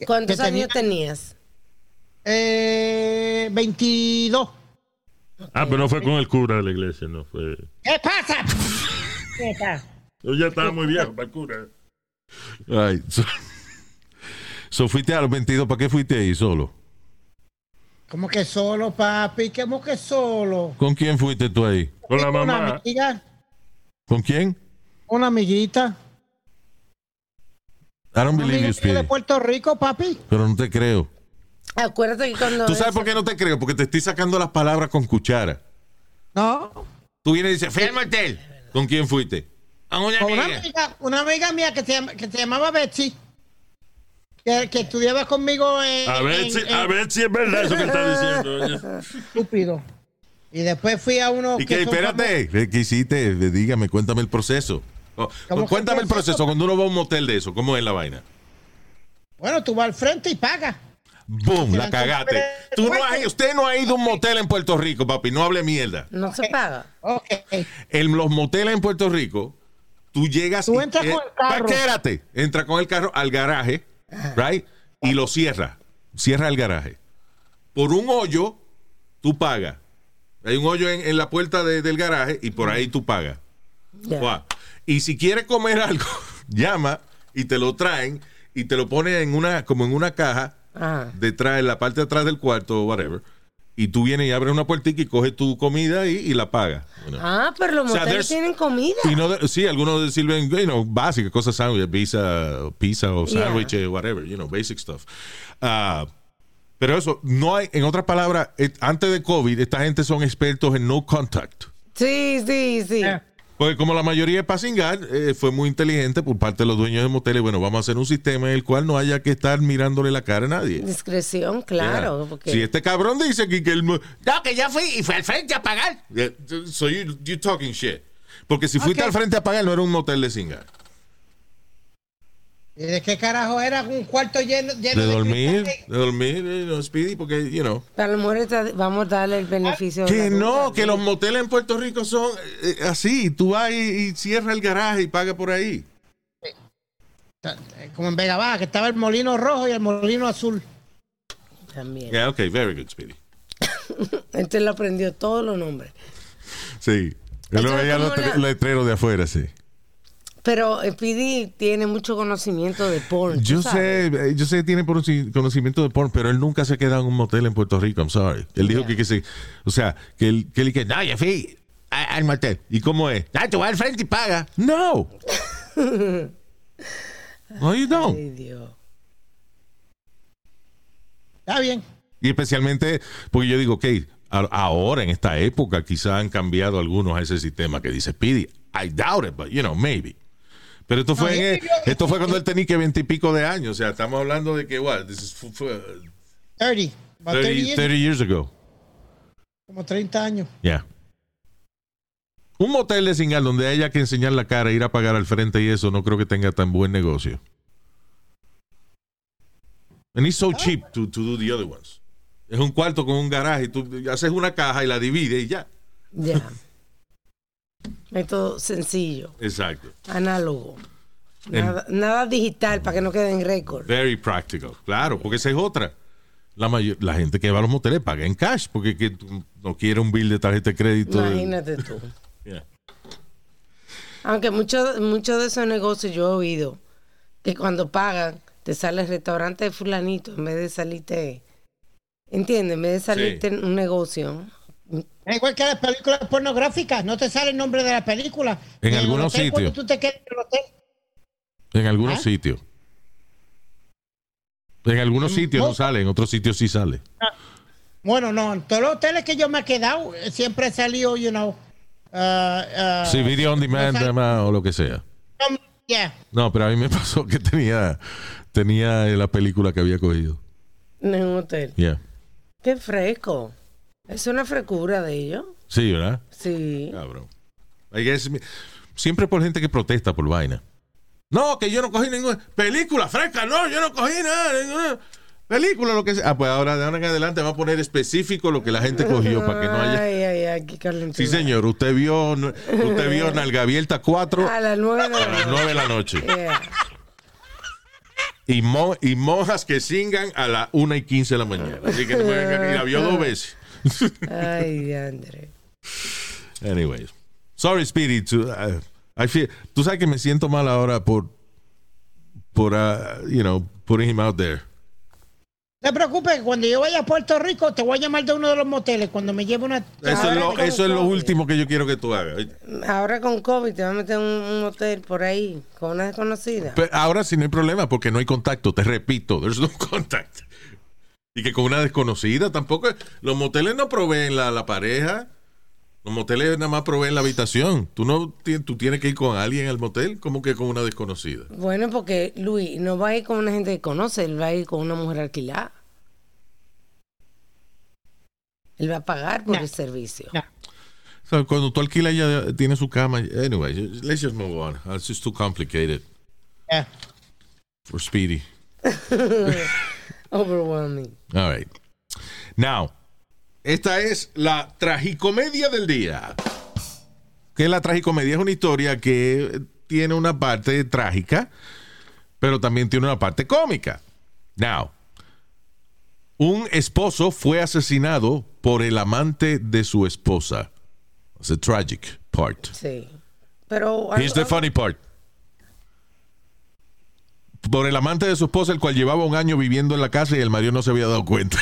¿Cuántos que tenía- años tenías? Eh, 22. Ah, pero no fue con el cura de la iglesia, no fue. ¿Qué pasa? ¿Qué pasa? Yo ya estaba muy viejo para el cura. Ay, so, so fuiste a los 22, ¿para qué fuiste ahí solo? ¿Cómo que solo, papi? ¿Cómo que solo? ¿Con quién fuiste tú ahí? Con la Una mamá. amiga, ¿Con quién? una amiguita. I don't believe you, amiguita de Speedy. Puerto Rico, papi. Pero no te creo. Acuérdate que cuando. ¿Tú sabes eso- por qué no te creo? Porque te estoy sacando las palabras con cuchara. No. Tú vienes y dices, fui al motel. ¿Con quién fuiste? A una Con una amiga. una amiga mía que se, que se llamaba Betsy. Que, que estudiaba conmigo en. A ver, en- si, en- a ver si es verdad eso que está diciendo. [LAUGHS] Estúpido. Y después fui a uno ¿Y que qué? son Espérate. ¿Qué hiciste? Dígame, cuéntame el proceso. [LAUGHS] ¿Cómo que cuéntame el proceso? proceso cuando uno va a un motel de eso. ¿Cómo es la vaina? Bueno, tú vas al frente y pagas. ¡Boom! La cagaste. Tú no has, usted no ha ido a un motel en Puerto Rico, papi. No hable mierda. No se paga. Ok. En los moteles en Puerto Rico, tú llegas Tú y- entras con el carro. Espérate. Entra con el carro al garaje, right? Y lo cierra. Cierra el garaje. Por un hoyo, tú pagas. Hay un hoyo en, en la puerta de- del garaje y por ahí tú pagas. Y si quieres comer [LAUGHS] algo, llama y te lo traen y te lo ponen en una, como en una caja Ajá. detrás, en la parte de atrás del cuarto o whatever. Y tú vienes y abres una puertica y coges tu comida y, y la pagas. you know. Ah, pero los O sea, moteles tienen comida. Y no de- sí, algunos sirven, you know, básicas, cosas sándwiches, pizza, pizza o Yeah. sándwiches, whatever, you know, basic stuff. Ah, pero eso, no hay, en otras palabras, eh, antes de COVID, esta gente son expertos en no contact. Sí, sí, sí. Porque como la mayoría es para cingar, eh, fue muy inteligente por parte de los dueños de moteles. Bueno, vamos a hacer un sistema en el cual no haya que estar mirándole la cara a nadie. Discreción, claro. Yeah. Porque Si este cabrón dice aquí que el... No, que ya fui y fue al frente a pagar. Yeah, So you, you talking shit. Porque si fuiste al frente a pagar, no era un motel de cingar. ¿Y de qué carajo era un cuarto lleno, lleno De dormir, cristales? de dormir, you know, Speedy, porque, you know. a lo mejor está- vamos a darle el beneficio. de Que no, duda, que los moteles en Puerto Rico son eh, así. Tú vas y, y cierras el garaje y pagas por ahí. Como en Vega Baja, que estaba el molino rojo y el molino azul. También. Yeah, okay, very good, Speedy. [LAUGHS] Este lo aprendió todos los nombres. Sí. Yo lo veía los letreros de afuera, sí. Pero Speedy tiene mucho conocimiento de porn. Yo sabes. sé, eh, yo sé que tiene conoci- conocimiento de porn, pero él nunca se queda en un motel en Puerto Rico, I'm sorry. Él dijo Yeah. que, que se, o sea, que él, que él que, no, yo fui a- al motel. ¿Y cómo es? Ah, tú vas al frente y paga. No. [LAUGHS] no, you don't. Ay, Dios. Está bien. Y especialmente, porque yo digo, ok, ahora en esta época quizá han cambiado algunos a ese sistema que dice Speedy. I doubt it, but you know, maybe. Pero esto fue, No, en- esto fue cuando él tenía que veintipico de años. O sea, estamos hablando de que, what, this is fu- fu- 30. About 30 30, years, 30 years ago. Como 30 años. Yeah. Un motel de singal donde haya que enseñar la cara, ir a pagar al frente y eso, no creo que tenga tan buen negocio. And it's so cheap to, to do the other ones. Es un cuarto con un garaje y tú haces una caja y la divides y ya. Ya. Método sencillo, Exacto. análogo. En- Nada, nada digital para que no quede en récord. Very practical. Claro, porque esa es otra. La, mayor- la gente que va a los moteles paga en cash porque que no quiere un bill de tarjeta de crédito. Imagínate tú. [LAUGHS] Yeah. Aunque muchos muchos de esos negocios yo he oído que cuando pagan te sale el restaurante de fulanito en vez de salirte, ¿entiendes? En vez de salirte en un negocio. Es igual que las películas pornográficas. No te sale el nombre de la película. En algunos sitios. tú te quedas en el hotel. En algunos ¿Ah? sitios. En algunos sitios no sale, en otros sitios sí sale. Bueno, no, en todos los hoteles que yo me he quedado, eh, siempre he salido, you know. uh, uh, Sí, video on demand además, o lo que sea. um, yeah. No, pero a mí me pasó que tenía, tenía la película que había cogido. En un hotel. Yeah. Qué fresco. Es una frescura de ellos. Sí, ¿verdad? Sí. Cabrón. Guess- siempre por gente que protesta por vaina. No, que yo no cogí ninguna película fresca, no, yo no cogí nada, ninguna película, lo que sea. Ah, pues ahora de ahora en adelante va a poner específico lo que la gente cogió para que no haya. Ay, ay, ay, qué calentura. Sí, señor, usted vio, usted vio [LAUGHS] Nalga Abierta 4 A las nueve de a la las noche. 9 de la noche. Yeah. Y, mo- y monjas que singan a las 1 y 15 de la mañana. Así que no me vengan. Y la vio dos veces. Ay, diandre. Anyways. Sorry, Speedy. to- uh, I feel- tú sabes que me siento mal ahora por, por uh, you know, putting him out there. No te preocupes, cuando yo vaya a Puerto Rico, te voy a llamar de uno de los moteles. Cuando me lleve una. Eso, es lo, con eso es lo COVID. último que yo quiero que tú hagas. Ahora con COVID te vas a meter en un, un hotel por ahí con una desconocida. Pero ahora sí no hay problema porque no hay contacto. Te repito, there's no [LAUGHS] contact. Y que con una desconocida tampoco. Los moteles no proveen la, la pareja. Los moteles nada más proveen la habitación. Tú no tú tienes que ir con alguien al motel como que con una desconocida. Bueno, porque Luis no va a ir con una gente que conoce, él va a ir con una mujer alquilada. Él va a pagar por No. el servicio. No. Cuando tú alquilas ya tiene su cama. Anyway, let's just move on. It's just too complicated Yeah. for Speedy. [LAUGHS] Overwhelming. All right. Now, esta es la tragicomedia del día. ¿Qué es la tragicomedia? Es una historia que tiene una parte trágica, pero también tiene una parte cómica. Now, un esposo fue asesinado por el amante de su esposa. It's the tragic part. Sí. Pero Here's the funny part. Por el amante de su esposa, el cual llevaba un año viviendo en la casa y el marido no se había dado cuenta.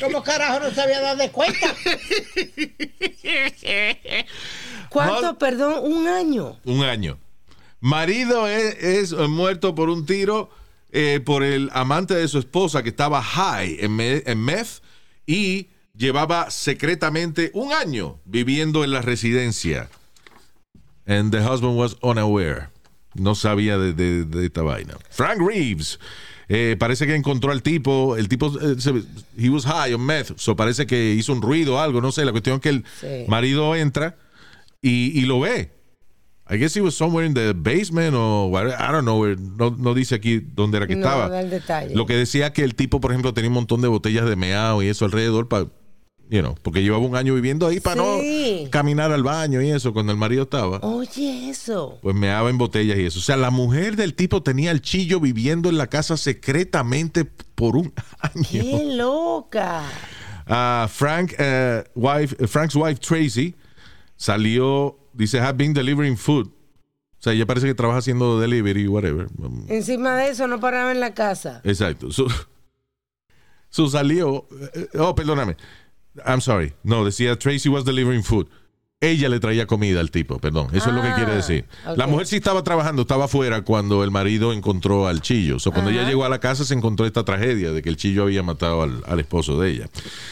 ¿Cómo carajo no se había dado cuenta? ¿Cuánto, perdón? Un año. un año. Marido es, es muerto por un tiro eh, por el amante de su esposa que estaba high en, me- en meth y llevaba secretamente un año viviendo en la residencia. And the husband was unaware. No sabía de, de- de esta vaina. Frank Reeves. eh, parece que encontró al tipo. El tipo, eh, se- he was high on meth. So parece que hizo un ruido o algo. No sé. La cuestión es que el Sí. marido entra y, y lo ve. I guess he was somewhere in the basement o. I don't know. where- No, no dice aquí dónde era que No estaba. da el detalle. Lo que decía que el tipo, por ejemplo, tenía un montón de botellas de meao y eso alrededor para, you know, porque llevaba un año viviendo ahí para Sí. no caminar al baño y eso cuando el marido estaba. Oye, eso. Pues meaba en botellas y eso. O sea, la mujer del tipo tenía el chillo viviendo en la casa secretamente por un [LAUGHS] año. ¡Qué loca! Ah, Frank, eh, wife, eh, Frank's wife Tracy salió, dice, have been delivering food. O sea, ella parece que trabaja haciendo delivery, whatever. Encima de eso no paraba en la casa. Exacto. Su, [LAUGHS] su salió. eh, Oh, perdóname. I'm sorry. No, decía Tracy was delivering food. Ella le traía comida al tipo, perdón. Eso es lo que Ah, quiere decir. ok. La mujer sí estaba trabajando, estaba afuera cuando el marido encontró al chillo. O sea, cuando ella llegó a la casa se encontró esta tragedia de que el chillo había matado al, al esposo de ella.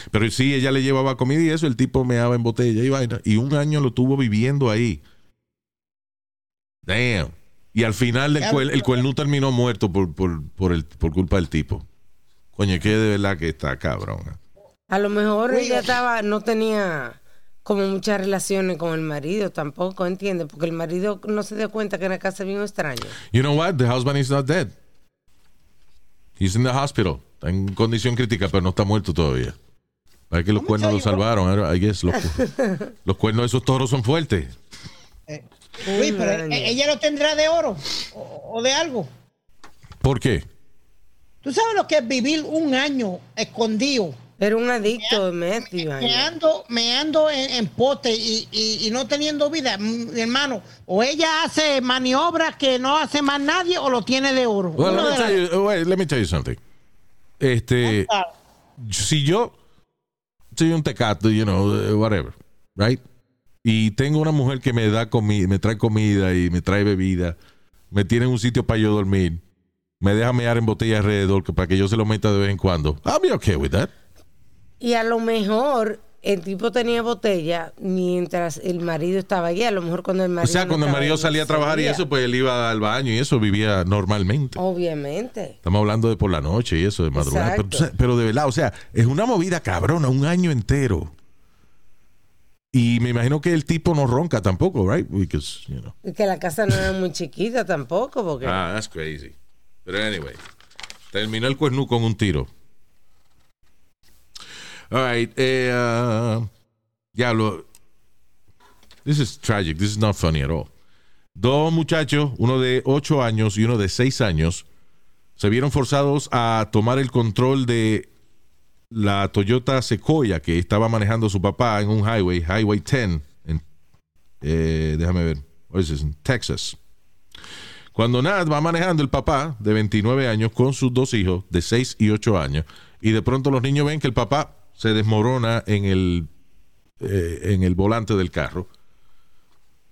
Pero sí, ella le llevaba comida y eso, el tipo meaba en botella y vaina. Y un año lo tuvo viviendo ahí. Damn. Y al final el, cuel- el cuernú terminó muerto por, por, por, el, por culpa del tipo. Coño, que de verdad que está cabrón. A lo mejor Oiga. ella estaba, no tenía como muchas relaciones con el marido tampoco, ¿entiendes? Porque el marido no se dio cuenta que en la casa vino extraño. You know what? The husband is not dead. He's in the hospital. Está en condición crítica, pero no está muerto todavía. Parece que los ¿Cómo cuernos lo salvaron. I guess los, [LAUGHS] los cuernos de esos toros son fuertes. Luis, pero año. e- ella lo tendrá de oro o, o de algo. ¿Por qué? ¿Tú sabes lo que es vivir un año escondido? Era un adicto de meth, y vaina. Meando, meando en, en pote y, y- y no teniendo vida, Mm, mi hermano. O ella hace maniobras que no hace más nadie o lo tiene de oro. Well, Uno let, me de tell you, wait, let me tell you something. Este, si yo soy un tecato, you know, eh, whatever, right? Y tengo una mujer que me da comida, me trae comida y me trae bebida, me tiene en un sitio para yo dormir, me deja mear en botella alrededor para que yo se lo meta de vez en cuando. I'll be okay with that. Y a lo mejor el tipo tenía botella mientras el marido estaba allí. A lo mejor cuando el O marido. sea, no cuando el marido salía a trabajar y eso, pues él iba al baño y eso vivía normalmente. Obviamente. Estamos hablando de por la noche y eso, de madrugada. Pero, pero de verdad, o sea, es una movida cabrona, un año entero. Y me imagino que el tipo no ronca tampoco, right? Because, you know. Y que la casa no era muy chiquita tampoco, porque. Ah, that's crazy. But anyway, terminó el cuernú con un tiro. All right, eh, uh, diablo. This is tragic. This is not funny at all. Dos muchachos, uno de 8 años y uno de 6 años, se vieron forzados a tomar el control de la Toyota Sequoia que estaba manejando su papá en un highway, Highway 10, en, eh, déjame ver, en Texas. Cuando Nat va manejando el papá de 29 años con sus dos hijos de 6 y 8 años, y de pronto los niños ven que el papá se desmorona en el, eh, en el volante del carro.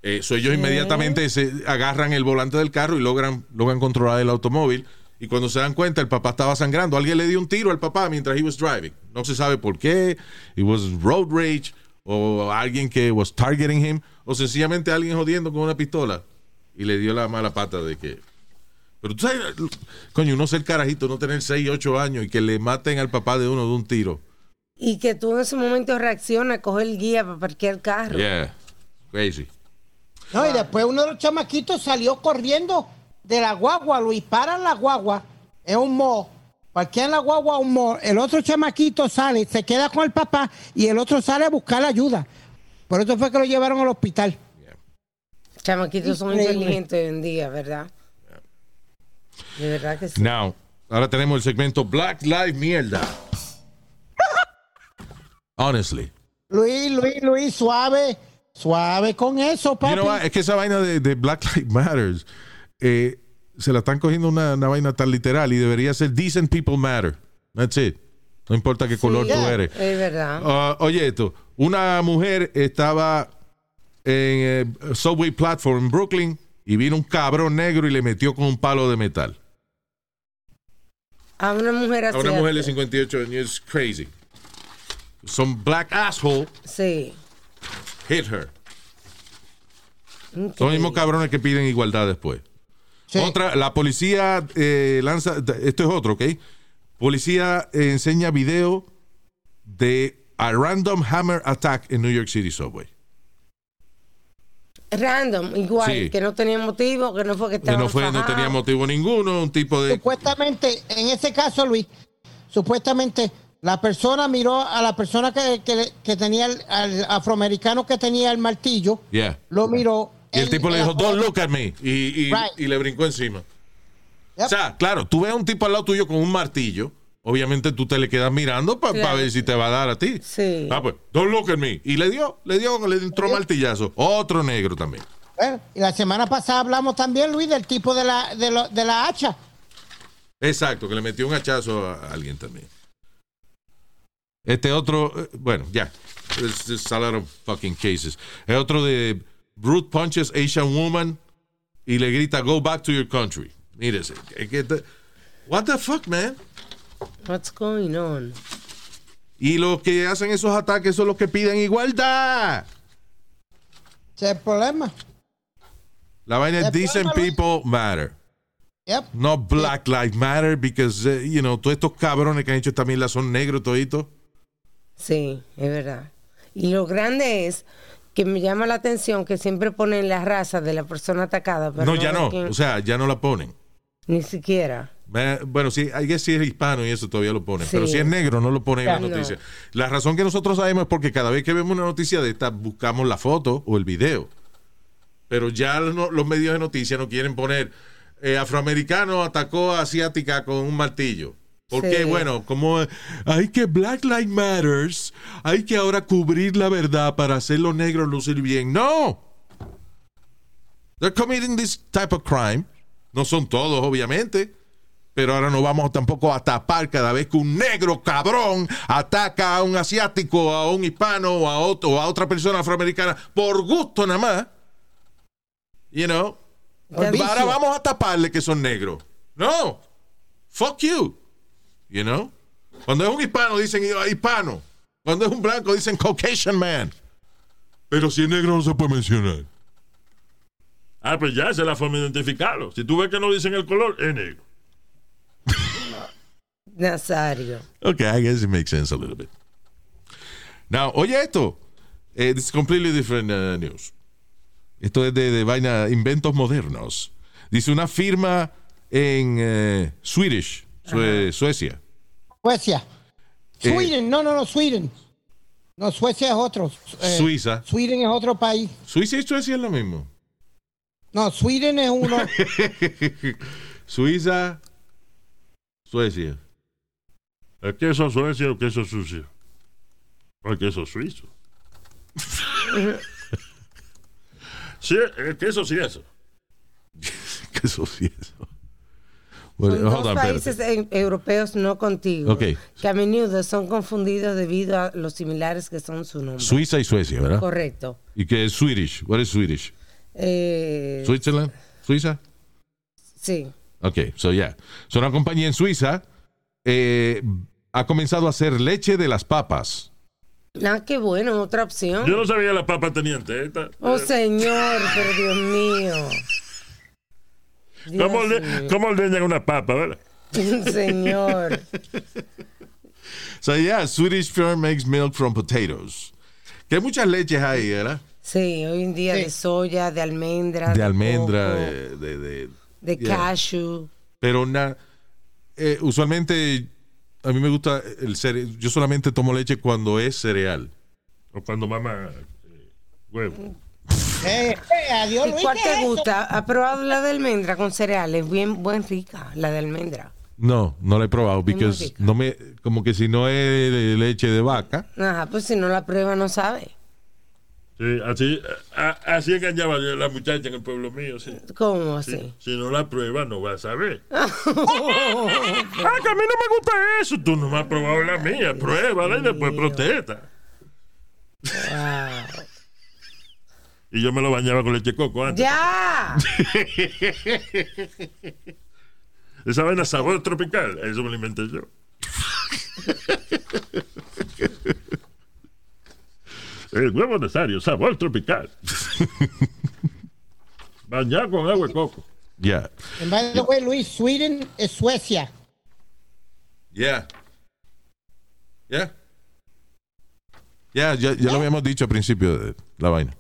Eh, so ellos inmediatamente se agarran el volante del carro y logran, logran controlar el automóvil. Y cuando se dan cuenta, el papá estaba sangrando. Alguien le dio un tiro al papá mientras he was driving. No se sabe por qué. It was road rage. O alguien que was targeting him. O sencillamente alguien jodiendo con una pistola. Y le dio la mala pata de que. Pero tú sabes, coño, uno ser carajito, no tener 6, 8 años y que le maten al papá de uno de un tiro. Y que tú en ese momento reaccionas, coger el guía para parquear el carro. Yeah. Crazy. No, y después uno de los chamaquitos salió corriendo de la guagua, Luis, para la guagua, es un mo, parquean la guagua un mo, el otro chamaquito sale, se queda con el papá y el otro sale a buscar ayuda. Por eso fue que lo llevaron al hospital. Chamaquitos son Increíble. inteligentes hoy en día, ¿verdad? De verdad que sí. Now, ahora tenemos el segmento Black Lives Mierda. Honestly. Luis, Luis, Luis, suave, suave con eso, You papi. know what? Es que esa vaina de, de Black Lives Matters, eh, se la están cogiendo una, una vaina tan literal y debería ser decent people matter. That's it. No importa qué color tú eres. Es verdad. Ah, oye esto, una mujer estaba en eh, subway platform en Brooklyn y vino un cabrón negro y le metió con un palo de metal. A una mujer así. A una mujer de 58 años, crazy. Some black asshole Sí. hit her. Son los mismos cabrones que piden igualdad después. Sí. Otra, la policía eh, lanza, esto es otro, ¿ok? Policía eh, enseña video de a random hammer attack en New York City subway. Random, igual, Sí. que no tenía motivo, que no fue que Que estaba. no fue, no tenía motivo ninguno, un tipo de Supuestamente, en ese caso, Luis, supuestamente la persona miró a la persona que, que- que tenía, el, al afroamericano que tenía el martillo, Yeah. lo miró. Y el tipo le dijo, don't look at me. Y, y- Right. y le brincó encima. Yep. O sea, claro, tú ves a un tipo al lado tuyo con un martillo. Obviamente tú te le quedas mirando para Claro. ver si te va a dar a ti. Sí. Ah, pues, don't look at me. Y le dio, le dio, le entró martillazo. Otro negro también. Bueno, y la semana pasada hablamos también, Luis, del tipo de la, de, lo- de la hacha. Exacto, que le metió un hachazo a alguien también. Este otro, eh, bueno, ya. It's just a lot of fucking cases. El otro de Brute punches Asian woman y le grita, go back to your country. Mírese. What the fuck, man? What's going on? Y los que hacen esos ataques son los que piden igualdad. Ese es el problema. La vaina es decent problema, people matter. Yep. No Black Lives Matter, because, eh, you know, todos estos cabrones que han hecho esta mierda son negros toditos. Sí, es verdad. Y lo grande es que me llama la atención que siempre ponen la raza de la persona atacada. Pero No, ya no. O sea, ya no la ponen. ni siquiera. Bueno, sí, hay que si es hispano y eso todavía lo ponen. Sí. Pero si es negro, no lo ponen en la No. noticia. La razón que nosotros sabemos es porque cada vez que vemos una noticia de esta, buscamos la foto o el video. Pero ya no- los medios de noticias no quieren poner eh, afroamericano atacó a asiática con un martillo. Porque, Sí. bueno, como hay que Black Lives Matters, hay que ahora cubrir la verdad para hacer los negros lucir bien. No. They're committing this type of crime. No son todos, obviamente. Pero ahora no vamos tampoco a tapar cada vez que un negro cabrón ataca a un asiático, a un hispano o a, otro, o a otra persona afroamericana por gusto nada más. You know. Ahora vamos a taparle que son negros. No. Fuck you. You know. Cuando es un hispano dicen "Ah, hispano. Cuando es un blanco dicen Caucasian man. Pero si es negro no se puede mencionar. Ah, pues ya, esa es la forma de identificarlo. Si tú ves que no dicen el color, es negro. [LAUGHS] Nazario. Okay, I guess it makes sense a little bit. Now, oye esto. Eh, this is completely different uh, news. Esto es de, de vaina inventos modernos. Dice una firma en eh, Swedish, Sue- Suecia. Suecia. Eh, Sweden, no, no, no, Sweden. No, Suecia es otro. Eh, Suiza. Sweden es otro país. Suiza y Suecia es lo mismo. No, Sweden es uno. [LAUGHS] Suiza, Suecia. ¿El queso suecio o queso sucio? El queso suizo. [LAUGHS] sí, el queso sí eso. [LAUGHS] ¿Qué sucia eso? Bueno, Son hold dos on, países e- europeos no contigo. Ok. Que a menudo son confundidos debido a los similares que son su nombre. Suiza y Suecia, ¿verdad? Correcto. ¿Y qué es Swedish? What is Swedish? Eh, Switzerland? ¿Suiza? sí. Ok, so yeah. So una compañía en Suiza eh, ha comenzado a hacer leche de las papas. Ah, qué bueno, otra opción. Yo no sabía la papa tenían teta. Oh, señor, pero Dios mío. ¿Cómo, le, mío. ¿Cómo ordeñan una papa, verdad? [LAUGHS] Señor. So yeah, Swedish firm makes milk from potatoes. Que muchas leches hay, ¿verdad? Sí, hoy en día Sí. de soya, de almendra. De almendra, coco, de... de, de- de yeah. cashew. Pero na- eh, usualmente a mí me gusta el cereal. Yo solamente tomo leche cuando es cereal. O cuando mamá eh, huevo. [LAUGHS] Eh, eh, adiós, ¿Y Luis, cuál ¿qué te es gusta? ¿Ha probado la de almendra con cereales? Bien, buen rica, la de almendra. No, no la he probado, porque no me, como que si no es de leche de vaca, Ajá, pues si no la prueba no sabe. Sí, así, a- así engañaba la muchacha en el pueblo mío, sí. ¿Cómo Sí, así? Si no la prueba, no vas a saber. [LAUGHS] ah, que a mí no me gusta eso. Tú no me has probado la mía. Pruébala y después protesta. Wow. Y yo me lo bañaba con leche de coco antes. ¡Ya! [LAUGHS] Esa vaina sabor tropical. Eso me lo inventé yo. [LAUGHS] El huevo necesario, sabor tropical. [LAUGHS] Bañado con agua de coco. Yeah. And by the way, Luis, Sweden es Suecia. Yeah. Yeah. Yeah, ya, ya lo habíamos dicho al principio de la vaina.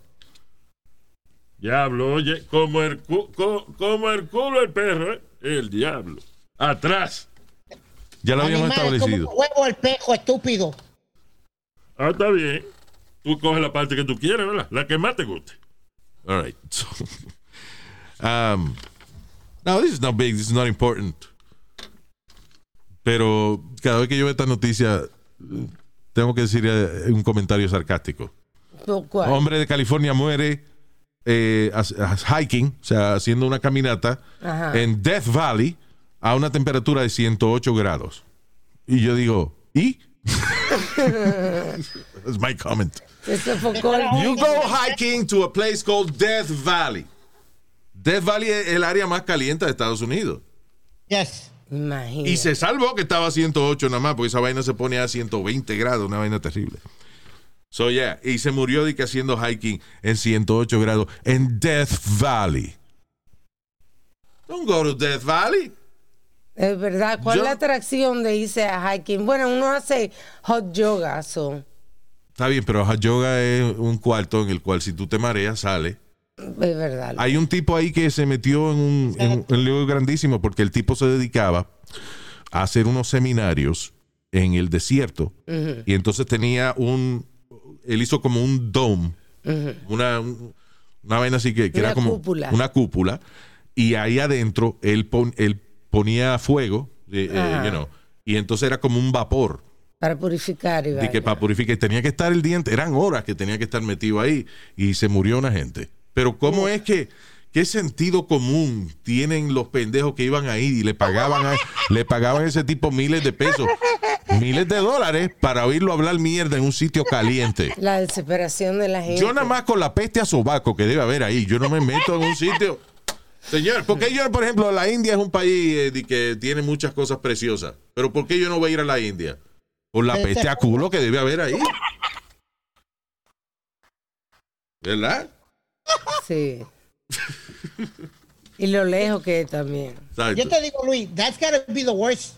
Diablo, oye, como el, cu- co- como el culo del perro, ¿eh? El diablo. Atrás. Ya lo habíamos establecido. como huevo el pejo, estúpido. Ah, está bien. Tú coges la parte que tú quieres, ¿verdad? La que más te guste. All right. [LAUGHS] So, um, no, this is not big. This is not important. Pero cada vez que yo veo esta noticia, tengo que decir un comentario sarcástico. ¿Por cuál? Hombre de California muere eh, as- as- hiking, o sea, haciendo una caminata Ajá. en Death Valley a una temperatura de 108 grados. Y yo digo, ¿y? [LAUGHS] That's my comment. Se sofocó el- You go hiking to a place called Death Valley. Death Valley es el área más caliente de Estados Unidos. Yes. Imagínate. Y se salvó que estaba a 108 nada más, porque esa vaina se pone a 120 grados, una vaina terrible. So, yeah, y se murió de que haciendo hiking en 108 grados en Death Valley. Don't go to Death Valley. Es verdad. ¿Cuál es la atracción de irse a hiking? Bueno, uno hace hot yoga, so. Está bien, pero hot yoga es un cuarto en el cual si tú te mareas, sale. Es verdad. Hay un tipo ahí que se metió en un, en un- en un lío grandísimo porque el tipo se dedicaba a hacer unos seminarios en el desierto y entonces tenía un, él hizo como un dome, una, un- una vaina así que, que era como cúpula. una cúpula y ahí adentro él, pon- él ponía fuego, eh, eh, you know, y entonces era como un vapor Para purificar y que para purificar. Y tenía que estar el diente, eran horas que tenía que estar metido ahí y se murió una gente. Pero ¿cómo es que, qué sentido común tienen los pendejos que iban ahí y le pagaban a, le pagaban a ese tipo miles de pesos, miles de dólares para oírlo hablar mierda en un sitio caliente? La desesperación de la gente. Yo nada más con la peste a sobaco que debe haber ahí, yo no me meto en un sitio. Señor, ¿por qué yo, por ejemplo, la India es un país eh, que tiene muchas cosas preciosas? Pero ¿por qué yo no voy a ir a la India? Por la peste a culo que debe haber ahí. ¿Verdad? Sí. [LAUGHS] y lo lejos que es también. Exacto. Yo te digo, Luis, that's gotta be the worst.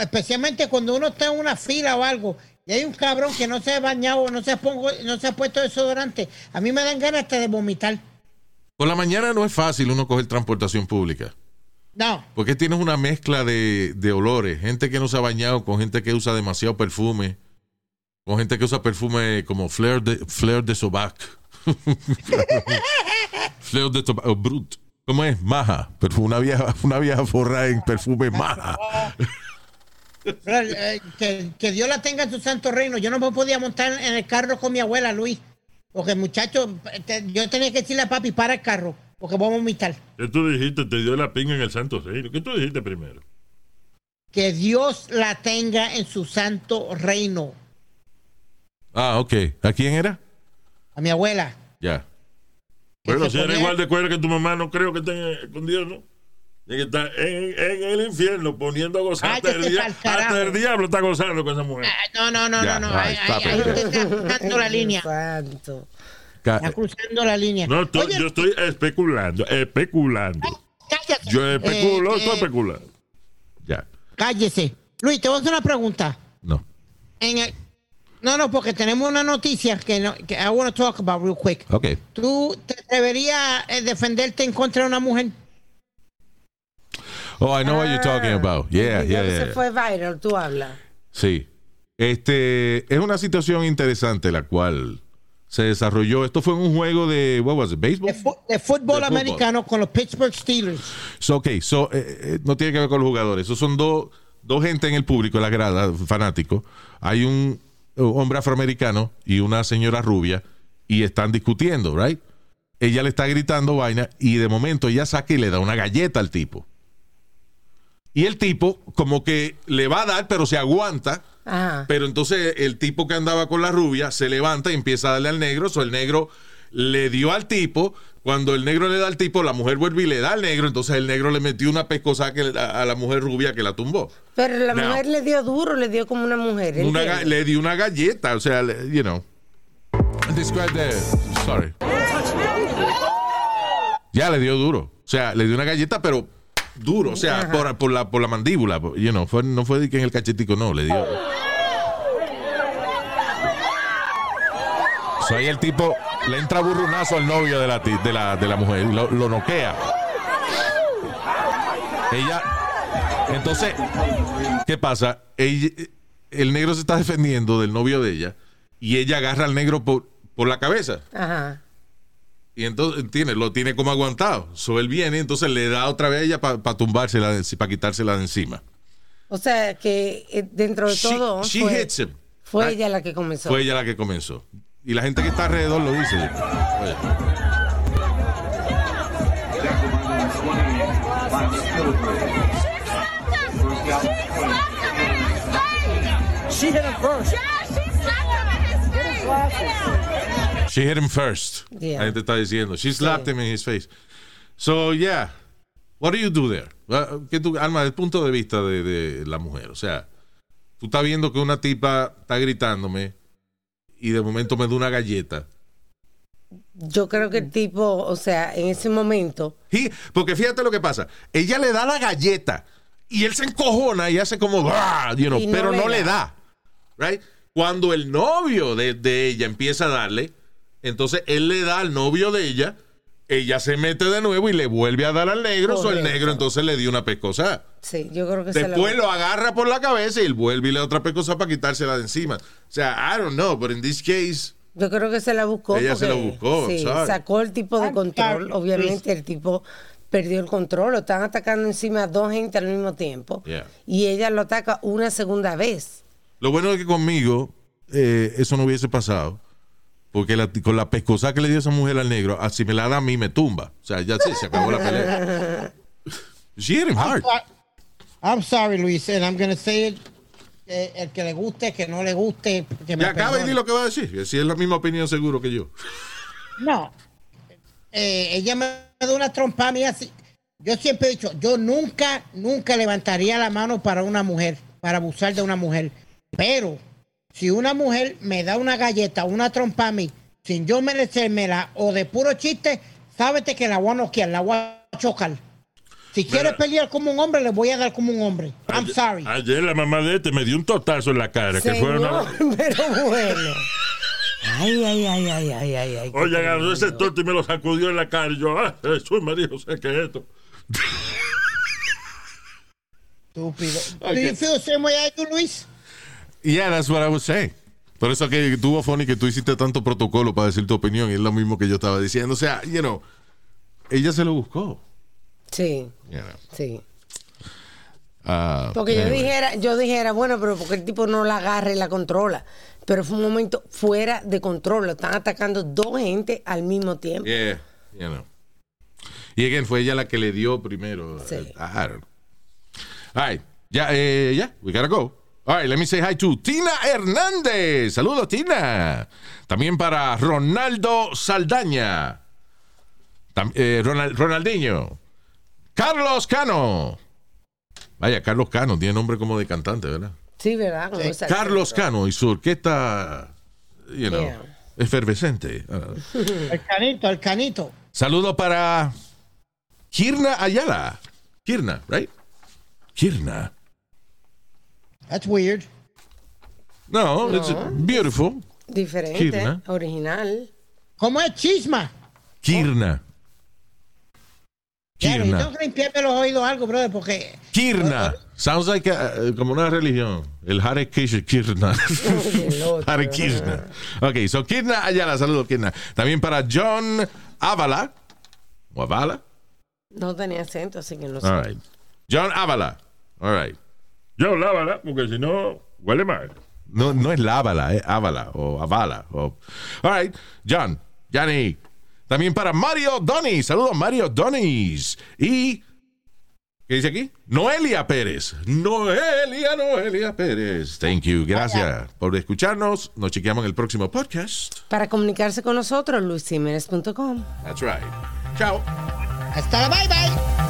Especialmente cuando uno está en una fila o algo y hay un cabrón que no se ha bañado, no se ha, pongo, no se ha puesto desodorante. A mí me dan ganas hasta de vomitar. Por la mañana no es fácil uno coger transportación pública. No. Porque tienes una mezcla de, de olores. Gente que no se ha bañado con gente que usa demasiado perfume. Con gente que usa perfume como Fleur de, Fleur de Sobac. [LAUGHS] Fleur de Sobac. Brut. ¿Cómo es? Maja. Perfume, una vieja, una vieja forrada en perfume maja. Eh, que, que Dios la tenga en su santo reino. Yo no me podía montar en el carro con mi abuela, Luis. Porque, muchacho, te- yo tenía que decirle a papi, para el carro, porque voy a vomitar. ¿Qué tú dijiste? Te dio la pinga en el Santo Reino. ¿Qué tú dijiste primero? Que Dios la tenga en su santo reino. Ah, ok. ¿A quién era? A mi abuela. Ya. Bueno, si eres igual de cuero que tu mamá, no creo que esté con Dios, ¿no? Tiene que estar en, en el infierno poniendo a gozar. Hasta el, hasta el diablo está gozando con esa mujer. Ah, No, no, no, Ya, no, no. Ahí, usted está cruzando la línea. Santo. Está cruzando la línea. No, Oye, yo estoy especulando, especulando. cállate. Yo especulo, Eh, tú eh, especulas. Ya. Cállese. Luis, te voy a hacer una pregunta. No. En el- No, no, porque tenemos una noticia que, no, que I want to talk about real quick. Ok. ¿Tú te atreverías a defenderte en contra de una mujer? Oh, I know what you're talking about. Yeah, yeah, yeah. Se fue viral, tú hablas. Sí. Este es una situación interesante la cual se desarrolló. Esto fue un juego de what was it, baseball. De, fútbol De fútbol. americano con los Pittsburgh Steelers. So, ok, so, eh, eh, no tiene que ver con los jugadores. Esos son dos dos gente en el público, en la grada, fanáticos. Hay un hombre afroamericano y una señora rubia y están discutiendo, right? Ella le está gritando vaina y de momento ella saca y le da una galleta al tipo. Y el tipo como que le va a dar, pero se aguanta. Ajá. Pero entonces el tipo que andaba con la rubia se levanta y empieza a darle al negro. So el negro le dio al tipo. Cuando el negro le da al tipo, la mujer vuelve y le da al negro. Entonces el negro le metió una pescosa que, a, a la mujer rubia que la tumbó. Pero la Now. mujer le dio duro, le dio como una mujer. Una le dio una galleta. O sea, le- you know. Describe the. Sorry. Ya le dio duro. O sea, le dio una galleta, pero duro. O sea, por, por la, por la mandíbula. You know, fue, no fue de que en el cachetico, no. Le dio. So ahí el tipo le entra burrunazo al novio de la, de la, de la mujer lo, lo noquea. Ella. Entonces, ¿qué pasa? Ella- el negro se está defendiendo del novio de ella y ella agarra al negro por, por la cabeza. Ajá. Y entonces, tiene, lo tiene como aguantado. So él viene, entonces le da otra vez a ella para tumbársela, para quitársela de encima. O sea que eh, dentro de She- todo she fue, hits him. fue ella la que comenzó. Fue ella la que comenzó. Y la gente que está alrededor lo dice. Oye. She hit him first. She hit him first. Yeah. La gente está diciendo. She slapped him in his face. So, yeah. What do you do there? Uh, ¿Qué tú, Alma, desde el punto de vista de, de la mujer? O sea, tú estás viendo que una tipa está gritándome y de momento me da una galleta. Yo creo que el tipo, o sea, en ese momento, Y- porque fíjate lo que pasa. Ella le da la galleta y él se encojona y hace como, "Ah", you know, Y no pero le no le da. da. Right? Cuando el novio de, de ella empieza a darle, entonces él le da al novio de ella, ella se mete de nuevo y le vuelve a dar al negro, o el negro entonces le dio una pescosa. sí, yo creo que se Después lo agarra por la cabeza y él vuelve y le da otra pescosa para quitársela de encima. O sea, I don't know, but in this case, Yo creo que se la buscó. Ella se la buscó, Sí, sorry. sacó el tipo de I'm control. sorry, Obviamente el tipo perdió el control. Lo están atacando encima a dos gente al mismo tiempo. Yeah. Y ella lo ataca una segunda vez. Lo bueno es que conmigo eh, eso no hubiese pasado. Porque la- con la pescosa que le dio esa mujer al negro, así me la da a mí, me tumba. O sea, ya sí, se acabó la pelea. [LAUGHS] She hit him hard. I'm sorry, Luis, and I'm gonna say it. eh, el que le guste, que no le guste, que me Ya acaba y di lo que va a decir. Si es la misma opinión, seguro que yo. No. Eh, ella me da una trompa a mí así. Yo siempre he dicho, yo nunca, nunca levantaría la mano para una mujer, para abusar de una mujer. Pero si una mujer me da una galleta, una trompa a mí, sin yo merecérmela o de puro chiste, sábete que la voy a noquear, la voy a chocar. Si quieres pelear como un hombre, le voy a dar como un hombre. I'm sorry. Ayer la mamá de este me dio un totazo en la cara. Que fue una... Señor, [LAUGHS] pero bueno. Ay, ay, ay, ay, ay, ay, ay. Oye, agarró ese torto y me lo sacudió en la cara. Y yo, ah, Jesús María, José, ¿qué es esto? Estúpido. Do you feel the same way I do, Luis? Yeah, that's what I was saying. Por eso que tuvo funny que tú hiciste tanto protocolo para decir tu opinión y es lo mismo que yo estaba diciendo. O sea, you know, ella se lo buscó. Sí, You know. sí. Ah, Porque yo dijera, yo dijera, bueno, pero porque el tipo no la agarra y la controla. Pero fue un momento fuera de control. Lo están atacando dos gente al mismo tiempo. Yeah, you know. Y again, fue ella la que le dio primero. Sí. Don't know. All right. Ya, eh, ya, we gotta go. All right, let me say hi to Tina Hernández. Saludos, Tina. También para Ronaldo Saldaña. Tam- eh, Ronald- Ronaldinho. Carlos Cano. Vaya, Carlos Cano, tiene nombre como de cantante, ¿verdad? Sí, ¿verdad? Carlos Cano y su orquesta, you know, Yeah. efervescente. [LAUGHS] Ah. El canito, el canito. Saludo para Kirna Ayala. Kirna, right? Kirna. That's weird. No, it's beautiful. Diferente, Kirna. original. ¿Cómo es chisma? Kirna. Kirna. tengo que limpiarme los oídos algo, brother, porque Kirna. Sounds like a- como una religión. El Hare Krishna. Kirna. [LAUGHS] [LAUGHS] Hare Krishna. Ok, so Kirna Ayala, saludo Kirna. También para John Avala. ¿O Avala? No tenía acento, así que no sé. All right. John Avala. All right. Yo lávala, porque si no, huele mal. No, no es lávala, es ávala o avala. O... All right, John, Johnny. También para Mario Donis. Saludos, Mario Donis. Y. ¿Qué dice aquí? Noelia Pérez. Noelia, Noelia Pérez. Thank you. Gracias por escucharnos. Nos chequeamos en el próximo podcast. Para comunicarse con nosotros, luisiménez.com. That's right. Chao. Hasta la bye bye.